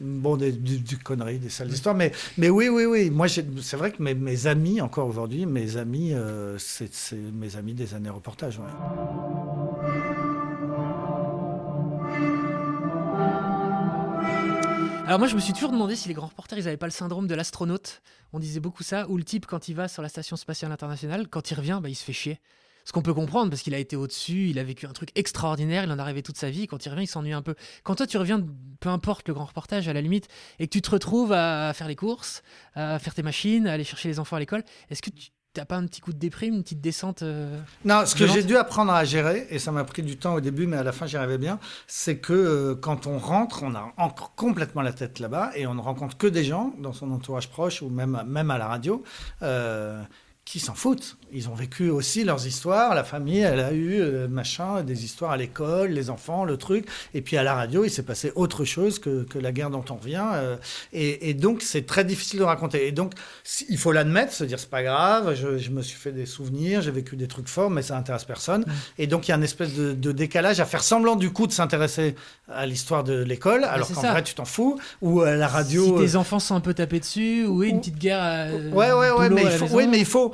bon, des, du, conneries, des sales histoires. Mais, mais oui, oui, oui. Moi, c'est vrai que mes, amis, encore aujourd'hui, mes amis, euh, c'est mes amis des années reportage. Alors moi je me suis toujours demandé si les grands reporters ils n'avaient pas le syndrome de l'astronaute. On disait beaucoup ça, où le type quand il va sur la station spatiale internationale, quand il revient, bah, il se fait chier. Ce qu'on peut comprendre parce qu'il a été au-dessus, il a vécu un truc extraordinaire, il en a rêvé toute sa vie. Quand il revient, il s'ennuie un peu. Quand toi, tu reviens, peu importe le grand reportage à la limite, et que tu te retrouves à faire les courses, à faire tes machines, à aller chercher les enfants à l'école, est-ce que tu T'as pas un petit coup de déprime, une petite descente euh, Non, ce que j'ai dû apprendre à gérer, et ça m'a pris du temps au début, mais à la fin j'y arrivais bien, c'est que euh, quand on rentre, on a encore complètement la tête là-bas et on ne rencontre que des gens dans son entourage proche ou même, même à la radio. Euh, qui s'en foutent. Ils ont vécu aussi leurs histoires. La famille, elle a eu euh, machin, des histoires à l'école, les enfants, le truc. Et puis à la radio, il s'est passé autre chose que, que, la guerre dont on revient. Euh, et, et, donc, c'est très difficile de raconter. Et donc, il faut l'admettre, se dire c'est pas grave. Je, je, me suis fait des souvenirs, j'ai vécu des trucs forts, mais ça intéresse personne. Et donc, il y a une espèce de, de, décalage à faire semblant du coup de s'intéresser à l'histoire de l'école, alors qu'en vrai, tu t'en fous. Ou à la radio. Si tes enfants sont un peu tapés dessus, ou une petite guerre. À, ouais, ouais, ouais, mais il faut, oui, mais il faut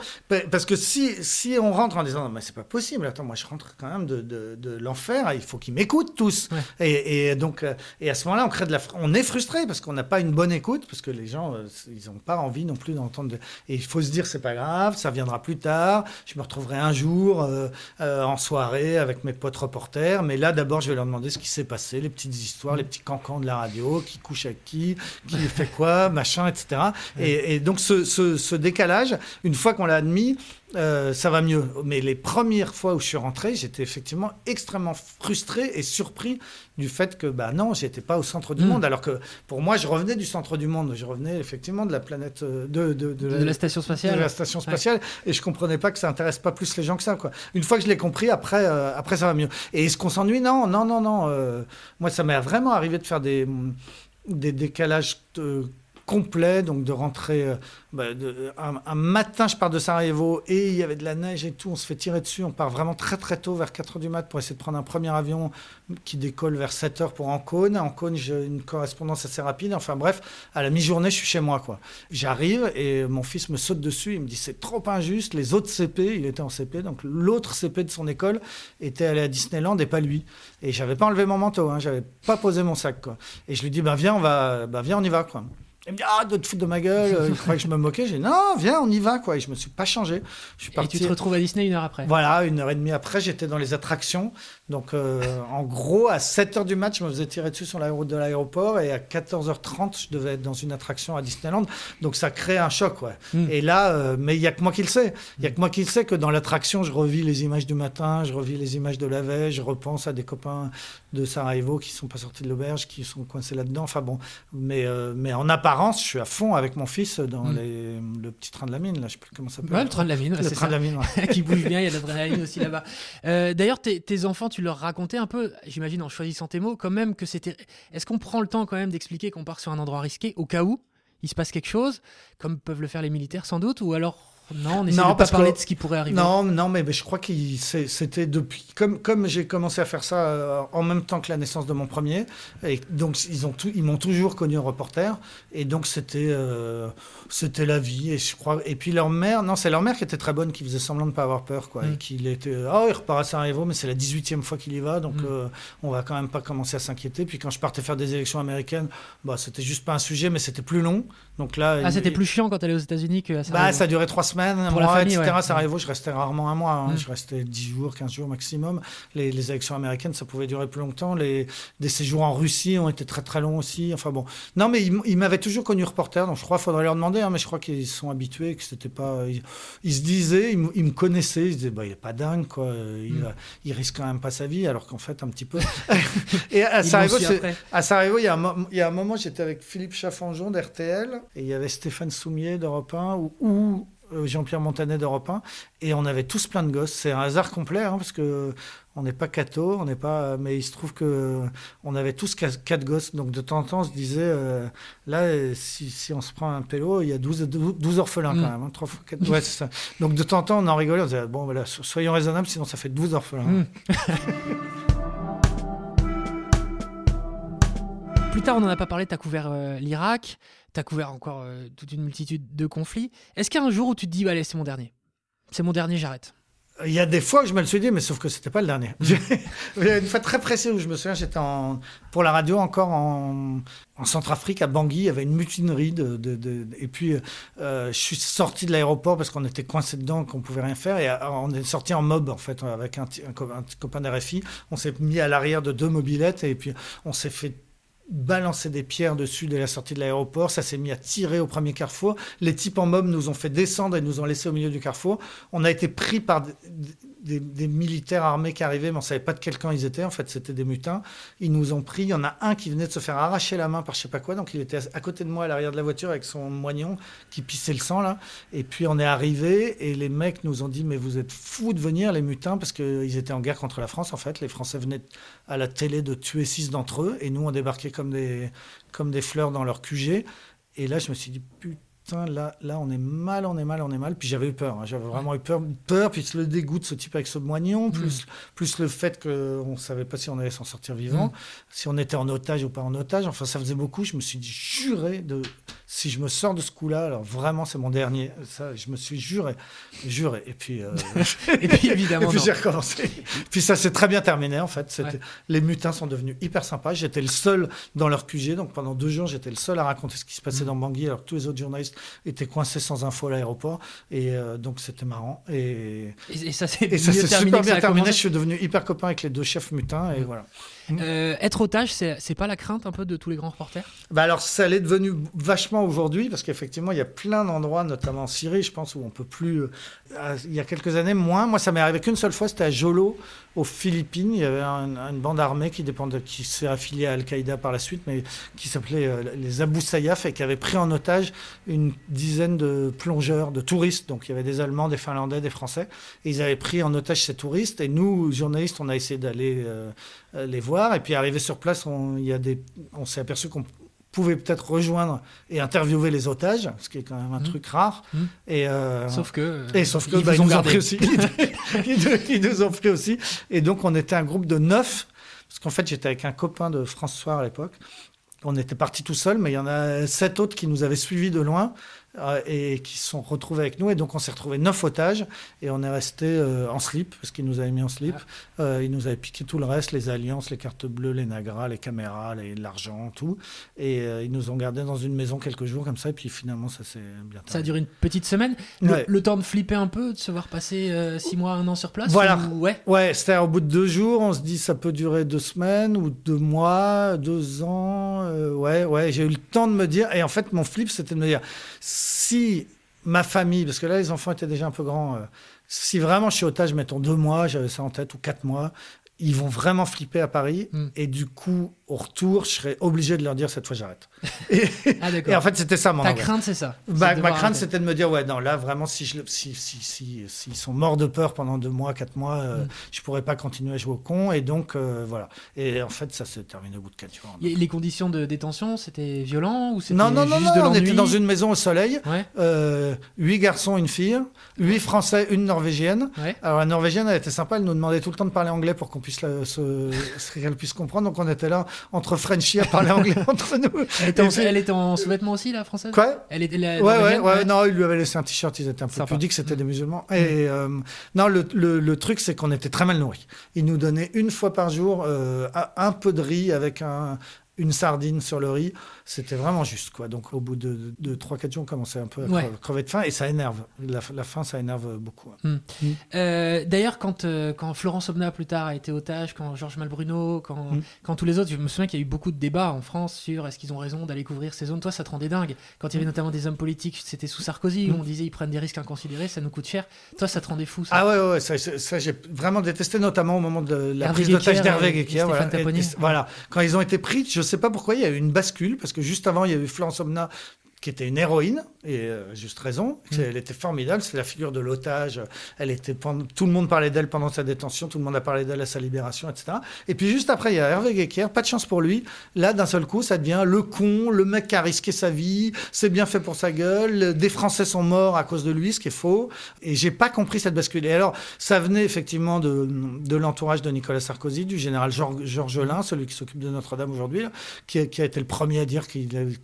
parce que si, si on rentre en disant, mais c'est pas possible, attends, moi je rentre quand même de, de, de l'enfer, il faut qu'ils m'écoutent tous. Et, et, donc, euh, et à ce moment-là, on crée de la, on est frustré parce qu'on n'a pas une bonne écoute, parce que les gens, euh, ils n'ont pas envie non plus d'entendre. Et il faut se dire, c'est pas grave, ça viendra plus tard, je me retrouverai un jour euh, en soirée avec mes potes reporters, mais là d'abord, je vais leur demander ce qui s'est passé, les petites histoires, les petits cancans de la radio, qui couche avec qui, qui fait quoi, machin, etc. Et, et donc ce, ce, ce décalage, une fois qu'on l'a admis, euh, ça va mieux. Mais les premières fois où je suis rentré, j'étais effectivement extrêmement frustré et surpris du fait que, bah non, j'étais pas au centre du mm. monde. Alors que pour moi, je revenais du centre du monde. Je revenais effectivement de la planète, euh, de, de, de, la, station spatiale. De la station spatiale. Et je comprenais pas que ça intéresse pas plus les gens que ça, quoi. Une fois que je l'ai compris, après, euh, après, ça va mieux. Et est-ce qu'on s'ennuie? Non, non, non, non. moi, ça m'est vraiment arrivé de faire des, des décalages complets, donc de rentrer bah, un, matin, je pars de Sarajevo et il y avait de la neige et tout. On se fait tirer dessus. On part vraiment très très tôt, vers 4 h du mat, pour essayer de prendre un premier avion qui décolle vers 7 h pour Ancône. Ancône, j'ai une correspondance assez rapide. Enfin bref, à la mi-journée, je suis chez moi. quoi. J'arrive et mon fils me saute dessus. Il me dit c'est trop injuste. Les autres CP, il était en CP, donc l'autre CP de son école était allé à Disneyland et pas lui. Et j'avais pas enlevé mon manteau, hein, j'avais pas posé mon sac. quoi. Et je lui dis bah viens, on va, bah viens, on y va. Il me dit Ah, de te foutre de ma gueule. Euh, il croyait que je me moquais. J'ai dit Non, viens, on y va. quoi. Et je me suis pas changé. Je suis parti. Et tu te retrouves à Disney une heure après Voilà, une heure et demie après, j'étais dans les attractions. Donc, euh, en gros, à 7 h du match, je me faisais tirer dessus sur la route de l'aéroport. Et à 14h30, je devais être dans une attraction à Disneyland. Donc, ça crée un choc. Ouais. Hmm. Et là, euh, mais il y a que moi qui le sais. Il y a que moi qui le sais que dans l'attraction, je revis les images du matin, je revis les images de la veille, je repense à des copains de Sarajevo qui sont pas sortis de l'auberge, qui sont coincés là-dedans. Enfin bon, mais, mais en apparence, je suis à fond avec mon fils dans hmm. les, le petit train de la mine, là, je sais plus comment ça s'appelle. Ouais, le train de la mine. Le train de la mine, qui bouge bien, il y a de l'adrénaline aussi là-bas. Euh, D'ailleurs, tes, tes, enfants, tu leur racontais un peu, j'imagine en choisissant tes mots, quand même que c'était. Est-ce qu'on prend le temps quand même d'expliquer qu'on part sur un endroit risqué au cas où il se passe quelque chose, comme peuvent le faire les militaires sans doute, ou alors non, on essaie de pas parler de ce qui pourrait arriver. Non, non, mais, je crois que c'était depuis comme comme j'ai commencé à faire ça euh, en même temps que la naissance de mon premier, et donc ils ont ils m'ont toujours connu reporter, et donc c'était euh, c'était la vie, et je crois. Et puis leur mère, non, c'est leur mère qui était très bonne, qui faisait semblant de pas avoir peur, quoi, et mm. qu'il était, oh, il repart à Sarajevo, mais c'est la 18e fois qu'il y va, donc mm. euh, on va quand même pas commencer à s'inquiéter. Puis quand je partais faire des élections américaines, bah c'était juste pas un sujet, mais c'était plus long, donc là. Ah, c'était plus chiant quand tu allais aux États-Unis que à Sarajevo. Bah, ça durait trois semaines semaine, Pour mois, etc. Ouais. Sarajevo, je restais rarement un mois. Hein. Mm. Je restais 10 jours, 15 jours maximum. Les, les, élections américaines, ça pouvait durer plus longtemps. Les, des séjours en Russie ont été très très longs aussi. Enfin bon. Non, mais ils, ils m'avaient toujours connu reporter, donc je crois qu'il faudrait leur demander, hein, mais je crois qu'ils sont habitués, que c'était pas. Ils, ils, se disaient, ils, ils, me connaissaient, ils se disaient, bah, il est pas dingue, quoi. Il, mm. il risque quand même pas sa vie, alors qu'en fait, un petit peu. et à Sarajevo, à Sarajevo, il y, a un, il y a un moment, j'étais avec Philippe Chaffanjon d'RTL, et il y avait Stéphane Soumier d'Europe 1, où, où Jean-Pierre Montanet d'Europe 1, et on avait tous plein de gosses. C'est un hasard complet, hein, parce que on n'est pas catho, on n'est pas, mais il se trouve que on avait tous quatre gosses. Donc de temps en temps, on se disait, euh, là, si, si, on se prend un pélo, il y a 12, 12 orphelins quand mm. même, hein, 3 fois 4. Ouais, c'est ça. Donc de temps en temps, on en rigolait, on disait, bon, voilà, soyons raisonnables, sinon ça fait 12 orphelins. Mm. Plus tard, on n'en a pas parlé, tu as couvert euh, l'Irak, tu as couvert encore euh, toute une multitude de conflits. Est-ce qu'il y a un jour où tu te dis, bah, allez, c'est mon dernier? C'est mon dernier, j'arrête il y a des fois que je me le suis dit, mais sauf que c'était pas le dernier. Mm. Il y a une fois très précise où je me souviens, j'étais en, pour la radio encore en, en Centrafrique, à Bangui, il y avait une mutinerie. De, de, de et puis, euh, je suis sorti de l'aéroport parce qu'on était coincé dedans, qu'on pouvait rien faire. Et euh, on est sorti en mob, en fait, avec un, un, un copain d'RFI. On s'est mis à l'arrière de deux mobilettes et puis on s'est fait balancé des pierres dessus dès la sortie de l'aéroport. Ça s'est mis à tirer au premier carrefour. Les types en mob nous ont fait descendre et nous ont laissé au milieu du carrefour. On a été pris par des, militaires armés qui arrivaient, mais on savait pas de quel camp ils étaient. En fait, c'était des mutins. Ils nous ont pris. Il y en a un qui venait de se faire arracher la main par je sais pas quoi. Donc, il était à côté de moi à l'arrière de la voiture avec son moignon qui pissait le sang, là. Et puis, on est arrivé et les mecs nous ont dit, mais vous êtes fous de venir, les mutins, parce qu'ils étaient en guerre contre la France, en fait. Les Français venaient à la télé de tuer six d'entre eux et nous, on débarquait comme des, comme des fleurs dans leur QG. Et là, je me suis dit, putain là, là, on est mal, on est mal, on est mal. Puis j'avais eu peur, hein. j'avais vraiment eu peur, peur, puis le dégoût de ce type avec ce moignon, mm. plus, plus le fait qu'on ne savait pas si on allait s'en sortir vivant, mm. si on était en otage ou pas en otage. Enfin, ça faisait beaucoup. Je me suis dit, juré de si je me sors de ce coup-là, alors vraiment, c'est mon dernier. Ça, je me suis juré, juré. Et puis, euh, et puis évidemment, et puis j'ai recommencé. puis ça s'est très bien terminé en fait. Les mutins sont devenus hyper sympas. J'étais le seul dans leur QG, donc pendant deux jours, j'étais le seul à raconter ce qui se passait mm. dans Bangui, alors que tous les autres journalistes étaient coincés sans info à l'aéroport. Et euh, donc c'était marrant. Et, et, ça s'est super bien terminé. Je suis devenu hyper copain avec les deux chefs mutins et mm. voilà. Euh, être otage, c'est pas la crainte un peu de tous les grands reporters? Bah Alors, ça l'est devenu vachement aujourd'hui, parce qu'effectivement, il y a plein d'endroits, notamment en Syrie, je pense, où on peut plus. Euh, il y a quelques années, moins. Moi, ça m'est arrivé qu'une seule fois, c'était à Jolo, aux Philippines. Il y avait une bande armée qui, qui s'est affiliée à Al-Qaïda par la suite, mais qui s'appelait euh, les Abu Sayyaf et qui avait pris en otage une dizaine de plongeurs, de touristes. Donc, il y avait des Allemands, des Finlandais, des Français. Et ils avaient pris en otage ces touristes. Et nous, journalistes, on a essayé d'aller les voir et puis arrivé sur place, on, il y a des, on s'est aperçu qu'on pouvait peut-être rejoindre et interviewer les otages, ce qui est quand même un mmh. truc rare. Mmh. Et euh, sauf que et sauf que ils, bah, nous ont pris aussi. ils, nous ont pris aussi. Et donc on était un groupe de neuf, parce qu'en fait j'étais avec un copain de François à l'époque. On était parti tout seul, mais il y en a sept autres qui nous avaient suivis de loin. Euh, et qui se sont retrouvés avec nous. Et donc, on s'est retrouvé neuf otages et on est resté euh, en slip parce qu'ils nous avaient mis en slip. Euh, ils nous avaient piqué tout le reste les alliances, les cartes bleues, les nagras, les caméras, l'argent, tout. Et ils nous ont gardés dans une maison quelques jours comme ça. Et puis finalement, ça s'est bien Ça a duré une petite semaine. Le, temps de flipper un peu, de se voir passer six mois, un an sur place Voilà. ouais, ouais c'était au bout de deux jours. On se dit ça peut durer deux semaines ou deux mois, deux ans. ouais, ouais. J'ai eu le temps de me dire. Et en fait, mon flip, c'était de me dire si ma famille, parce que là les enfants étaient déjà un peu grands, euh, si vraiment je suis otage, mettons deux mois, j'avais ça en tête, ou quatre mois, ils vont vraiment flipper à Paris. Hmm. Et du coup, au retour, je serais obligé de leur dire cette fois j'arrête. Et, ah, et, en fait, c'était ça mon Ta crainte, c'est ça bah, Ma crainte, c'était de me dire ouais, non, là vraiment, si je, si, si, si, s'ils sont morts de peur pendant deux mois, quatre mois, euh, mm. je pourrais pas continuer à jouer au con. Et donc, euh, voilà. Et en fait, ça s'est terminé au bout de quatre jours. Les conditions de détention, c'était violent ou c'était non, non, non, juste non, de on était dans une maison au soleil. Euh, huit garçons, une fille. Huit Français, une Norvégienne. Alors, la Norvégienne, elle était sympa. Elle nous demandait tout le temps de parler anglais pour qu'on puisse qu'elle puisse comprendre. Donc, on était là entre Frenchie à parler anglais entre nous. Elle était, en, elle était en sous-vêtements aussi, la française? Quoi? Elle était la, ouais, ouais, ouais, non, il lui avait laissé un t-shirt, ils étaient un peu pudiques, c'était des musulmans. Et euh, non, le, le, le truc, c'est qu'on était très mal nourris. Ils nous donnaient une fois par jour euh, un peu de riz avec un, une sardine sur le riz, c'était vraiment juste. quoi. Donc au bout de, de, 3-4 jours, on commençait un peu à crever de faim et ça énerve. La, faim, ça énerve beaucoup. Hmm. Hmm. Euh, d'ailleurs, quand, euh, quand Florence Obna plus tard a été otage, quand Georges Malbruno, quand, hmm. quand tous les autres, je me souviens qu'il y a eu beaucoup de débats en France sur est-ce qu'ils ont raison d'aller couvrir ces zones. Toi, ça te rendait dingue. Quand il y avait notamment des hommes politiques, c'était sous Sarkozy, où on disait ils prennent des risques inconsidérés, ça nous coûte cher. Toi, ça te rendait fou. Ça? Ah ouais, ouais, ça, ça, j'ai vraiment détesté, notamment au moment de la prise d'otage d'Hervé Guéquier. Voilà. voilà. Quand ils ont été pris, je sais pas pourquoi, il y a eu une bascule, parce que juste avant, il y a eu Florence qui était une héroïne, et euh, juste raison. Mm. Elle était formidable, c'est la figure de l'otage. Elle était tout le monde parlait d'elle pendant sa détention, tout le monde a parlé d'elle à sa libération, etc. Et puis juste après, il y a Hervé Guéquer, pas de chance pour lui. Là, d'un seul coup, ça devient le con, le mec qui a risqué sa vie, c'est bien fait pour sa gueule, des Français sont morts à cause de lui, ce qui est faux. Et j'ai pas compris cette bascule. Et alors, ça venait effectivement de, de l'entourage de Nicolas Sarkozy, du général Georges Lin, celui qui s'occupe de Notre-Dame aujourd'hui, qui, qui, a été le premier à dire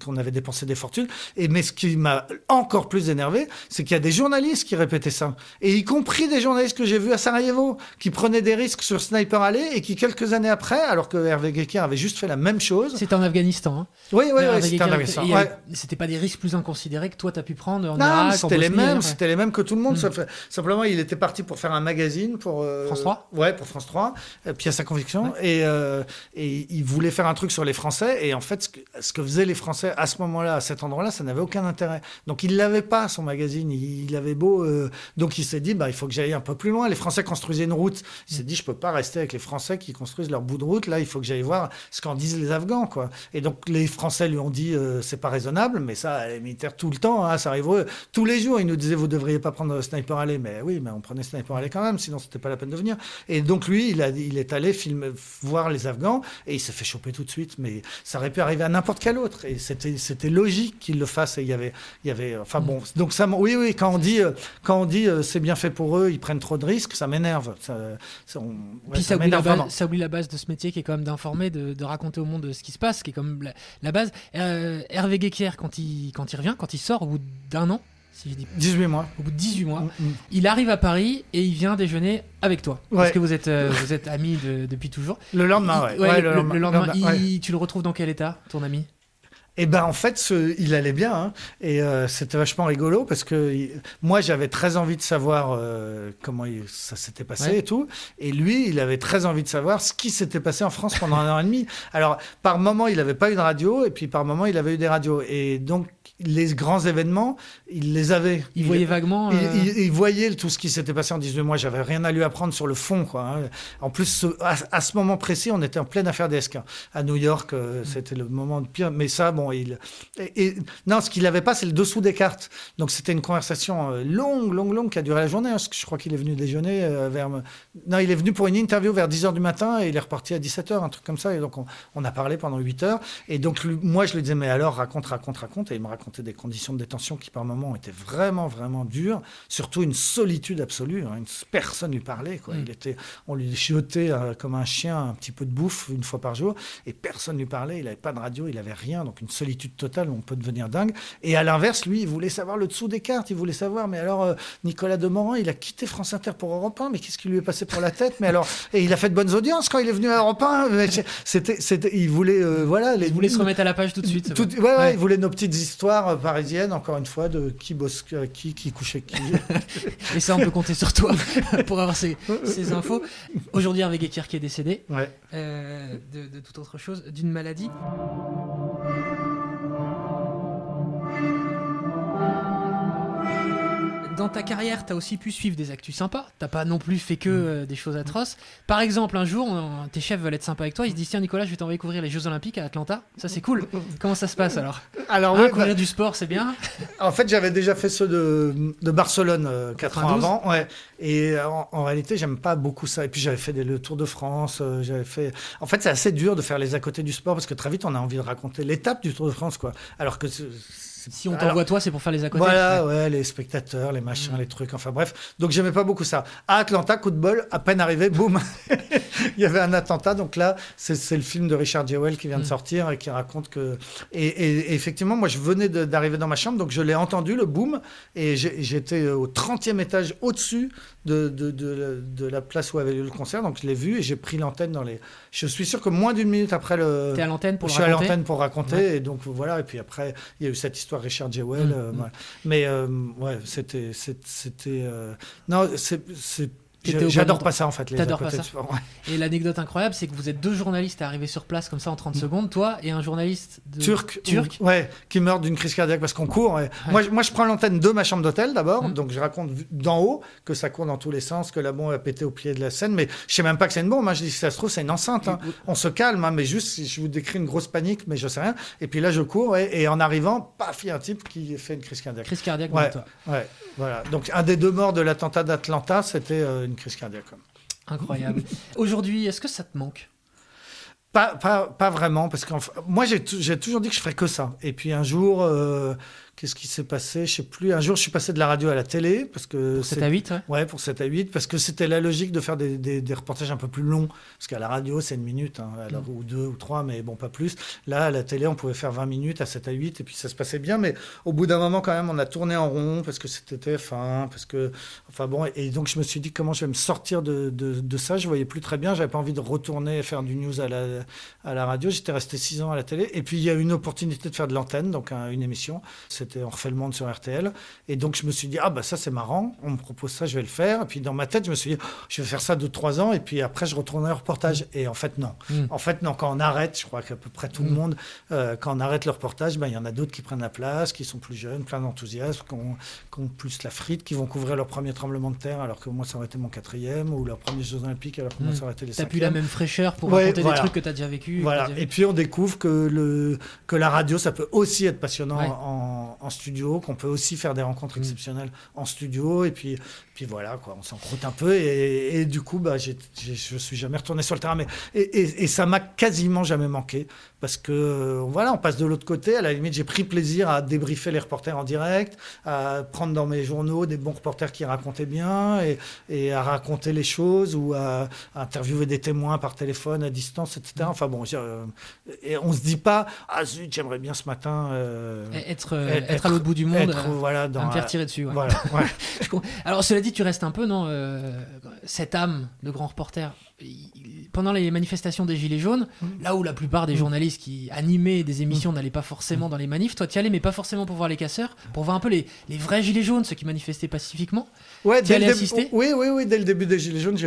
qu'on avait dépensé des fortunes. Et mais ce qui m'a encore plus énervé, c'est qu'il y a des journalistes qui répétaient ça, et y compris des journalistes que j'ai vus à Sarajevo, qui prenaient des risques sur Sniper Alley et qui quelques années après, alors que Hervé Gekker avait juste fait la même chose. C'était en Afghanistan. Hein. Oui, oui, oui, c'était en Afghanistan. Ouais. C'était pas des risques plus inconsidérés que toi t'as pu prendre en Non, c'était les mêmes, ouais. c'était les mêmes que tout le monde. Mm. simplement, il était parti pour faire un magazine pour euh, France 3 Ouais, pour France 3. euh, Pièce à conviction. Et, euh, et il voulait faire un truc sur les Français. Et en fait, ce que, ce que faisaient les Français à ce moment-là, à cet endroit-là, ça n'avait aucun intérêt. Donc il l'avait pas son magazine. Il, avait beau. euh, donc il s'est dit, bah il faut que j'aille un peu plus loin. Les Français construisaient une route. Il s'est dit, je peux pas rester avec les Français qui construisent leur bout de route. Là, il faut que j'aille voir ce qu'en disent les Afghans, quoi. Et donc les Français lui ont dit, euh, c'est pas raisonnable. Mais ça, les militaires tout le temps, hein, ça arrive eux. tous les jours. Ils nous disaient, vous devriez pas prendre Sniper Alley. Mais oui, mais on prenait Sniper Alley quand même. Sinon, c'était pas la peine de venir. Et donc lui, il, a, il est allé filmer, voir les Afghans et il s'est fait choper tout de suite. Mais ça aurait pu arriver à n'importe quel autre. Et c'était, c'était logique qu'il le fasse. Et il y avait, il y avait, enfin bon. Donc ça, oui, oui. Quand on dit, euh, quand on dit, euh, c'est bien fait pour eux, ils prennent trop de risques, ça m'énerve. Ça, ça, on- ouais, Puis ça ça oublie, la base, vraiment. ça oublie la base de ce métier qui est quand même d'informer, de, de raconter au monde ce qui se passe, qui est comme la, la base. Euh, Hervé Guéquière, quand il, quand il revient, quand il sort au bout d'un an, si je dis 18 mois. au bout de 18 mois, Mm, mm. il arrive à Paris et il vient déjeuner avec toi. Parce que vous êtes, euh, vous êtes amis de- depuis toujours. Le lendemain, Il- ouais. ouais, Ouais, le, le lendemain, il- tu le retrouves dans quel état, ton ami? Et ben en fait, ce- il allait bien, hein. et euh, c'était vachement rigolo parce que il- moi j'avais très envie de savoir euh, comment il- ça s'était passé Ouais. et tout, et lui il avait très envie de savoir ce qui s'était passé en France pendant un an et demi. Alors par moment il n'avait pas eu de radio, et puis par moment il avait eu des radios, et donc les grands événements il les avait. Il voyait vaguement. Il, euh, il- il voyait tout ce qui s'était passé en 18 mois. J'avais rien à lui apprendre sur le fond. Quoi, hein. En plus, ce- à, à ce moment précis, on était en pleine affaire hein. À New York, euh, c'était le moment de pire. Mais ça, bon, il. Et, et- non, ce qu'il n'avait pas, c'est le dessous des cartes. Donc, c'était une conversation euh, longue, longue, longue qui a duré la journée. hein, parce que je crois qu'il est venu déjeuner euh, vers. Non, il est venu pour une interview vers 10 h du matin et il est reparti à 17 h, un truc comme ça. Et donc, on, on a parlé pendant 8 heures. Et donc, lui- moi, je lui disais, mais alors, raconte, raconte, raconte. Et il me racontait des conditions de détention qui, par moments, étaient vraiment, vraiment dures. Surtout une solitude absolue. hein. Une- personne lui parlait. Quoi. Mm. Il était, on lui jetait euh, comme un chien un petit peu de bouffe une fois par jour. Et personne lui parlait. Il n'avait pas de radio, il n'avait rien. Donc, une solitude totale on peut devenir dingue. Et à l'inverse, lui, il voulait savoir le dessous des cartes. Il voulait savoir, mais alors, euh, Nicolas Demorand, il a quitté France Inter pour Europe 1. Mais qu'est-ce qui lui est passé pour la tête? Mais alors, et il a fait de bonnes audiences quand il est venu à Europe 1. Mais C'était, c'était, il voulait, euh, voilà, les, il voulait se remettre à la page tout de suite. tout- ouais, ouais, Ouais. il voulait nos petites histoires euh, parisiennes, encore une fois, de qui bosse qui, qui couche avec qui. Et ça, on peut compter sur toi pour avoir ces, ces infos. Aujourd'hui, Hervé Guéquière qui est décédé Ouais. euh, de, de toute autre chose, d'une maladie. Dans ta carrière, tu as aussi pu suivre des actus sympas. T'as pas non plus fait que euh, des choses atroces. Par exemple, un jour, on- tes chefs veulent être sympas avec toi. Ils se disent Tiens, Nicolas, je vais t'envoyer couvrir les Jeux Olympiques à Atlanta. Ça, c'est cool. Comment ça se passe alors Alors, Hein, ouais, Couvrir bah, du sport, c'est bien. en fait, j'avais déjà fait ceux de, de Barcelone euh, quatre ans 92. avant. Ouais. Et euh, en, en réalité, j'aime pas beaucoup ça. Et puis, j'avais fait des- le Tour de France. euh, j'avais fait. En fait, c'est assez dur de faire les à côté du sport parce que très vite, on a envie de raconter l'étape du Tour de France, quoi. Alors que c'est- Si on t'envoie toi, c'est pour faire les à côté. Voilà, Ouais. les spectateurs, les machins, Mm. les trucs, enfin bref. Donc j'aimais pas beaucoup ça. À Atlanta, coup de bol, à peine arrivé, boum, il y avait un attentat. Donc là, c'est le film de Richard Jewell qui vient de Mm. sortir et qui raconte que. Et, et- et effectivement, moi je venais d'arriver dans ma chambre, donc je l'ai entendu, le boom, et j'étais au 30e étage au-dessus de, de, de- de la place où avait lieu le concert. Donc je l'ai vu et j'ai pris l'antenne dans les. Je suis sûr que moins d'une minute après le. T'es à l'antenne pour je le suis à raconter l'antenne pour raconter, Ouais. et donc voilà. Et puis après, il y a eu cette histoire Richard Jewell. Mm, euh, mm. voilà. Mais euh, ouais, c'était, c'était. euh, Non, c'est, j'adore pas ça en fait. T'adores pas ça de sport, ouais. Et l'anecdote incroyable, c'est que vous êtes deux journalistes à arriver sur place comme ça en 30 secondes, toi et un journaliste de... Turc, Turc. ou- ouais, qui meurt d'une crise cardiaque parce qu'on court. ouais. Moi, je- moi, je prends l'antenne de ma chambre d'hôtel d'abord, Mm. donc je raconte d'en haut que ça court dans tous les sens, que la bombe a pété au pied de la scène, mais je sais même pas que c'est une bombe. Moi, je dis si ça se trouve c'est une enceinte. hein. On se calme, hein, mais juste je vous décris une grosse panique, mais je sais rien. Et puis là, je cours ouais, et en arrivant, paf, il y a un type qui fait une crise cardiaque. Crise cardiaque Ouais. toi. Ouais, voilà. Donc un des deux morts de l'attentat d'Atlanta, c'était euh, une crise cardiaque. Incroyable. Aujourd'hui, est-ce que ça te manque? Pas, pas, pas vraiment, parce que moi j'ai toujours dit que je ferais que ça. Et puis un jour, euh, Qu'est-ce qui s'est passé? Je sais plus. Un jour, je suis passé de la radio à la télé parce que Pour 7 à 8, ouais. Ouais, pour 7 à 8, parce que c'était la logique de faire des, des, des, reportages un peu plus longs. Parce qu'à la radio, c'est une minute, hein, alors, mm. ou deux ou trois, mais bon, pas plus. Là, à la télé, on pouvait faire 20 minutes à 7 à 8, et puis ça se passait bien. Mais au bout d'un moment, quand même, on a tourné en rond, parce que c'était TF1, parce que. Enfin bon, et donc je me suis dit, comment je vais me sortir de, de, de ça Je voyais plus très bien, j'avais pas envie de retourner faire du news à la, à la radio. J'étais resté 6 ans à la télé. Et puis, il y a eu une opportunité de faire de l'antenne, donc un, une émission. C'était On refait le monde sur RTL. Et donc, je me suis dit, ah, bah ça, c'est marrant. On me propose ça, je vais le faire. Et puis, dans ma tête, je me suis dit, je vais faire ça 2-3 ans. Et puis, après, je retournerai au reportage. Et en fait, non. Mm. En fait, non. Quand on arrête, je crois qu'à peu près tout mm. le monde, euh, quand on arrête le reportage, ben, il y en a d'autres qui prennent la place, qui sont plus jeunes, plein d'enthousiasme, qui ont, qui ont, plus la frite, qui vont couvrir leur premier tremblement de terre, alors que moi, ça aurait été mon quatrième, ou leur premier Jeux Olympiques, alors que mm. moi, ça aurait été les T'as plus la même fraîcheur pour ouais, raconter voilà. des trucs que tu as déjà vécu. Voilà. Déjà et puis, on découvre que, le, que la radio, ça peut aussi être passionnant ouais. en, en, studio, qu'on peut aussi faire des rencontres mmh. exceptionnelles en studio. Et puis, puis voilà, quoi, on s'en croûte un peu. Et, et, du coup, bah, j ai, j ai, je suis jamais retourné sur le terrain. Mais, et, et ça m'a quasiment jamais manqué. Parce que voilà, on passe de l'autre côté. À la limite, j'ai pris plaisir à débriefer les reporters en direct, à prendre dans mes journaux des bons reporters qui racontaient bien et, et à raconter les choses ou à, à, interviewer des témoins par téléphone à distance, etc. Enfin bon, euh, et on se dit pas ah zut, j'aimerais bien ce matin euh, être, être, être, à l'autre bout du monde, être, euh, voilà, dans, me faire tirer dessus. Ouais. Voilà, ouais. Alors cela dit, tu restes un peu non euh, cette âme de grand reporter? Pendant les manifestations des Gilets jaunes, mmh. là où la plupart des journalistes qui animaient des émissions mmh. n'allaient pas forcément dans les manifs, toi tu y allais, mais pas forcément pour voir les casseurs, pour voir un peu les, les vrais Gilets jaunes, ceux qui manifestaient pacifiquement. Ouais, allais assister Oui, oui, oui, dès le début des Gilets jaunes,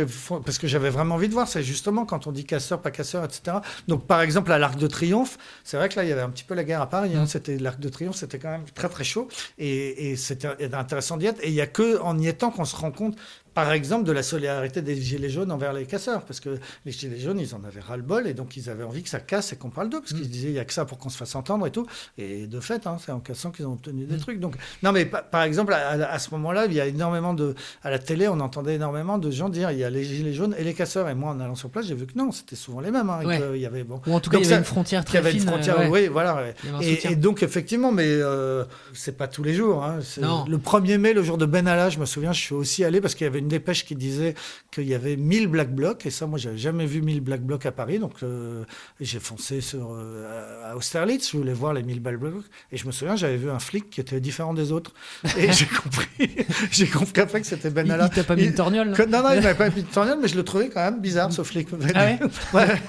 parce que j'avais vraiment envie de voir, c'est justement quand on dit casseurs, pas casseurs, etc. Donc par exemple à l'Arc de Triomphe, c'est vrai que là il y avait un petit peu la guerre à Paris, hein, c'était l'Arc de Triomphe, c'était quand même très très chaud, et, et c'était intéressant d'y être, et il y a que en y étant qu'on se rend compte par exemple, de la solidarité des Gilets jaunes envers les casseurs, parce que les Gilets jaunes, ils en avaient ras-le-bol, et donc ils avaient envie que ça casse et qu'on parle d'eux, parce mmh. qu'ils disaient, il n'y a que ça pour qu'on se fasse entendre et tout. Et de fait, hein, c'est en cassant qu'ils ont obtenu des mmh. trucs. Donc, non, mais par exemple, à, à ce moment-là, il y a énormément de. À la télé, on entendait énormément de gens dire, il y a les Gilets jaunes et les casseurs. Et moi, en allant sur place, j'ai vu que non, c'était souvent les mêmes. Hein, ouais. il y avait, bon. Ou en tout cas, donc, il y avait une frontière très il y avait fine. Une frontière, euh, oui, voilà. Ouais. Et, et, donc, effectivement, mais euh, c'est pas tous les jours. Hein, non. Le 1er mai, le jour de Ben Allah, je me souviens, je suis aussi allé parce qu'il y avait une dépêche qui disait qu'il y avait 1000 Black Blocs, et ça, moi, j'avais jamais vu 1000 Black Blocs à Paris, donc euh, j'ai foncé sur, euh, à Austerlitz, je voulais voir les 1000 Black Blocs, et je me souviens, j'avais vu un flic qui était différent des autres, et j'ai compris, j'ai compris après que c'était Ben Allah. Il t'a pas mis une torgnole que, Non, non, il m'avait pas mis une torgnole, mais je le trouvais quand même bizarre, ce flic. Ah ouais, ouais.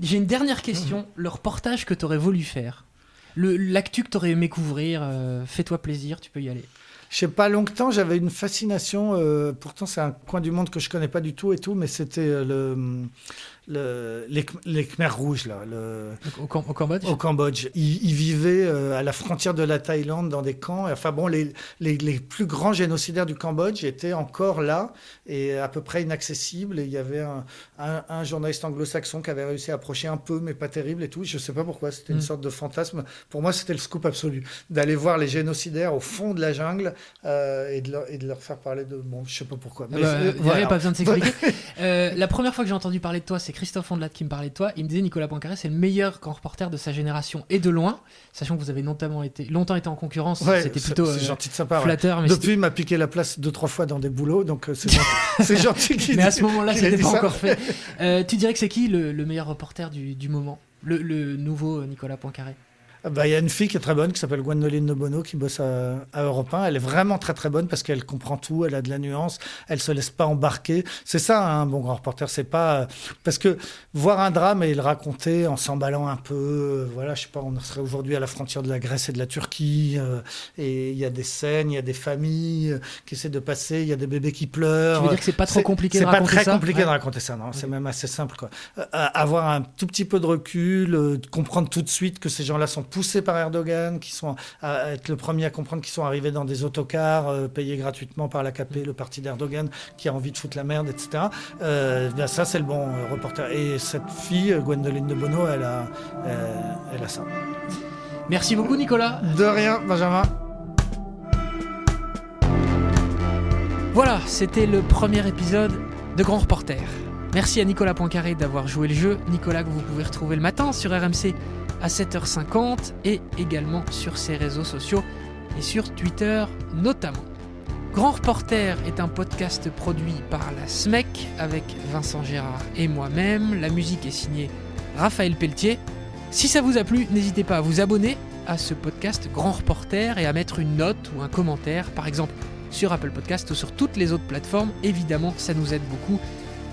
J'ai une dernière question, le reportage que tu aurais voulu faire, l'actu que tu aurais aimé couvrir, euh, fais-toi plaisir, tu peux y aller je sais pas longtemps, j'avais une fascination. Euh, pourtant, c'est un coin du monde que je connais pas du tout et tout, mais c'était euh, le le, les, les Khmers rouges, là. Le, au, au, Cambodge? Au Cambodge. Ils, ils vivaient euh, à la frontière de la Thaïlande dans des camps. Enfin bon, les, les, les, plus grands génocidaires du Cambodge étaient encore là et à peu près inaccessibles. Et il y avait un, un, un journaliste anglo-saxon qui avait réussi à approcher un peu, mais pas terrible et tout. Je sais pas pourquoi. C'était mm. une sorte de fantasme. Pour moi, c'était le scoop absolu. D'aller voir les génocidaires au fond de la jungle euh, et, de leur, et de leur faire parler de. Bon, je sais pas pourquoi. Mais bah, il voilà. n'y a pas besoin de s'expliquer. la première fois que j'ai entendu parler de toi, c'est Christophe Ondelat qui me parlait de toi. Il me disait Nicolas Poincaré, c'est le meilleur grand reporter de sa génération et de loin, sachant que vous avez notamment été, longtemps été en concurrence. Ouais, C'était plutôt euh, gentil de sympa, flatteur. Ouais. Depuis, il m'a piqué la place deux, trois fois dans des boulots, donc euh, c'est gentil, gentil Mais à ce moment-là, c'était pas ça. encore fait. Euh, tu dirais que c'est qui le, le, meilleur reporter du, du moment? Le, le, nouveau Nicolas Poincaré? Bah, y a une fille qui est très bonne qui s'appelle Gwendoline de Bono qui bosse à, à Europe 1. Elle est vraiment très très bonne parce qu'elle comprend tout, elle a de la nuance, elle se laisse pas embarquer. C'est ça un bon grand reporter, c'est pas parce que voir un drame et le raconter en s'emballant un peu, voilà, je sais pas, on serait aujourd'hui à la frontière de la Grèce et de la Turquie euh, et il y a des scènes, il y a des familles euh, qui essaient de passer, il y a des bébés qui pleurent. Tu veux dire que c'est pas trop compliqué de raconter ça C'est pas très compliqué ouais. de raconter ça, non, c'est même assez simple quoi. Euh, avoir un tout petit peu de recul, euh, comprendre tout de suite que ces gens-là sont poussés par Erdogan, qui sont à être le premier à comprendre qu'ils sont arrivés dans des autocars euh, payés gratuitement par l'AKP, le parti d'Erdogan, qui a envie de foutre la merde, etc. Euh, ben ça, c'est le bon euh, reporter. Et cette fille, Gwendoline de Bono, elle a, elle a ça. Merci beaucoup, Nicolas. De rien, Benjamin. Voilà, c'était le premier épisode de Grand Reporter. Merci à Nicolas Poincaré d'avoir joué le jeu. Nicolas que vous pouvez retrouver le matin sur RMC à 7h50 et également sur ses réseaux sociaux et sur Twitter notamment. Grand Reporter est un podcast produit par la SMEC avec Vincent Gérard et moi-même. La musique est signée Raphaël Pelletier. Si ça vous a plu, n'hésitez pas à vous abonner à ce podcast Grand Reporter et à mettre une note ou un commentaire, par exemple sur Apple Podcast ou sur toutes les autres plateformes. Évidemment, ça nous aide beaucoup.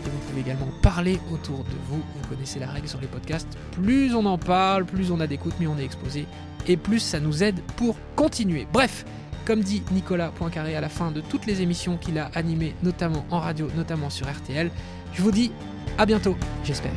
Et vous pouvez également parler autour de vous. Vous connaissez la règle sur les podcasts. Plus on en parle, plus on a d'écoute, mieux on est exposé. Et plus ça nous aide pour continuer. Bref, comme dit Nicolas Poincaré à la fin de toutes les émissions qu'il a animées, notamment en radio, notamment sur RTL, je vous dis à bientôt, j'espère.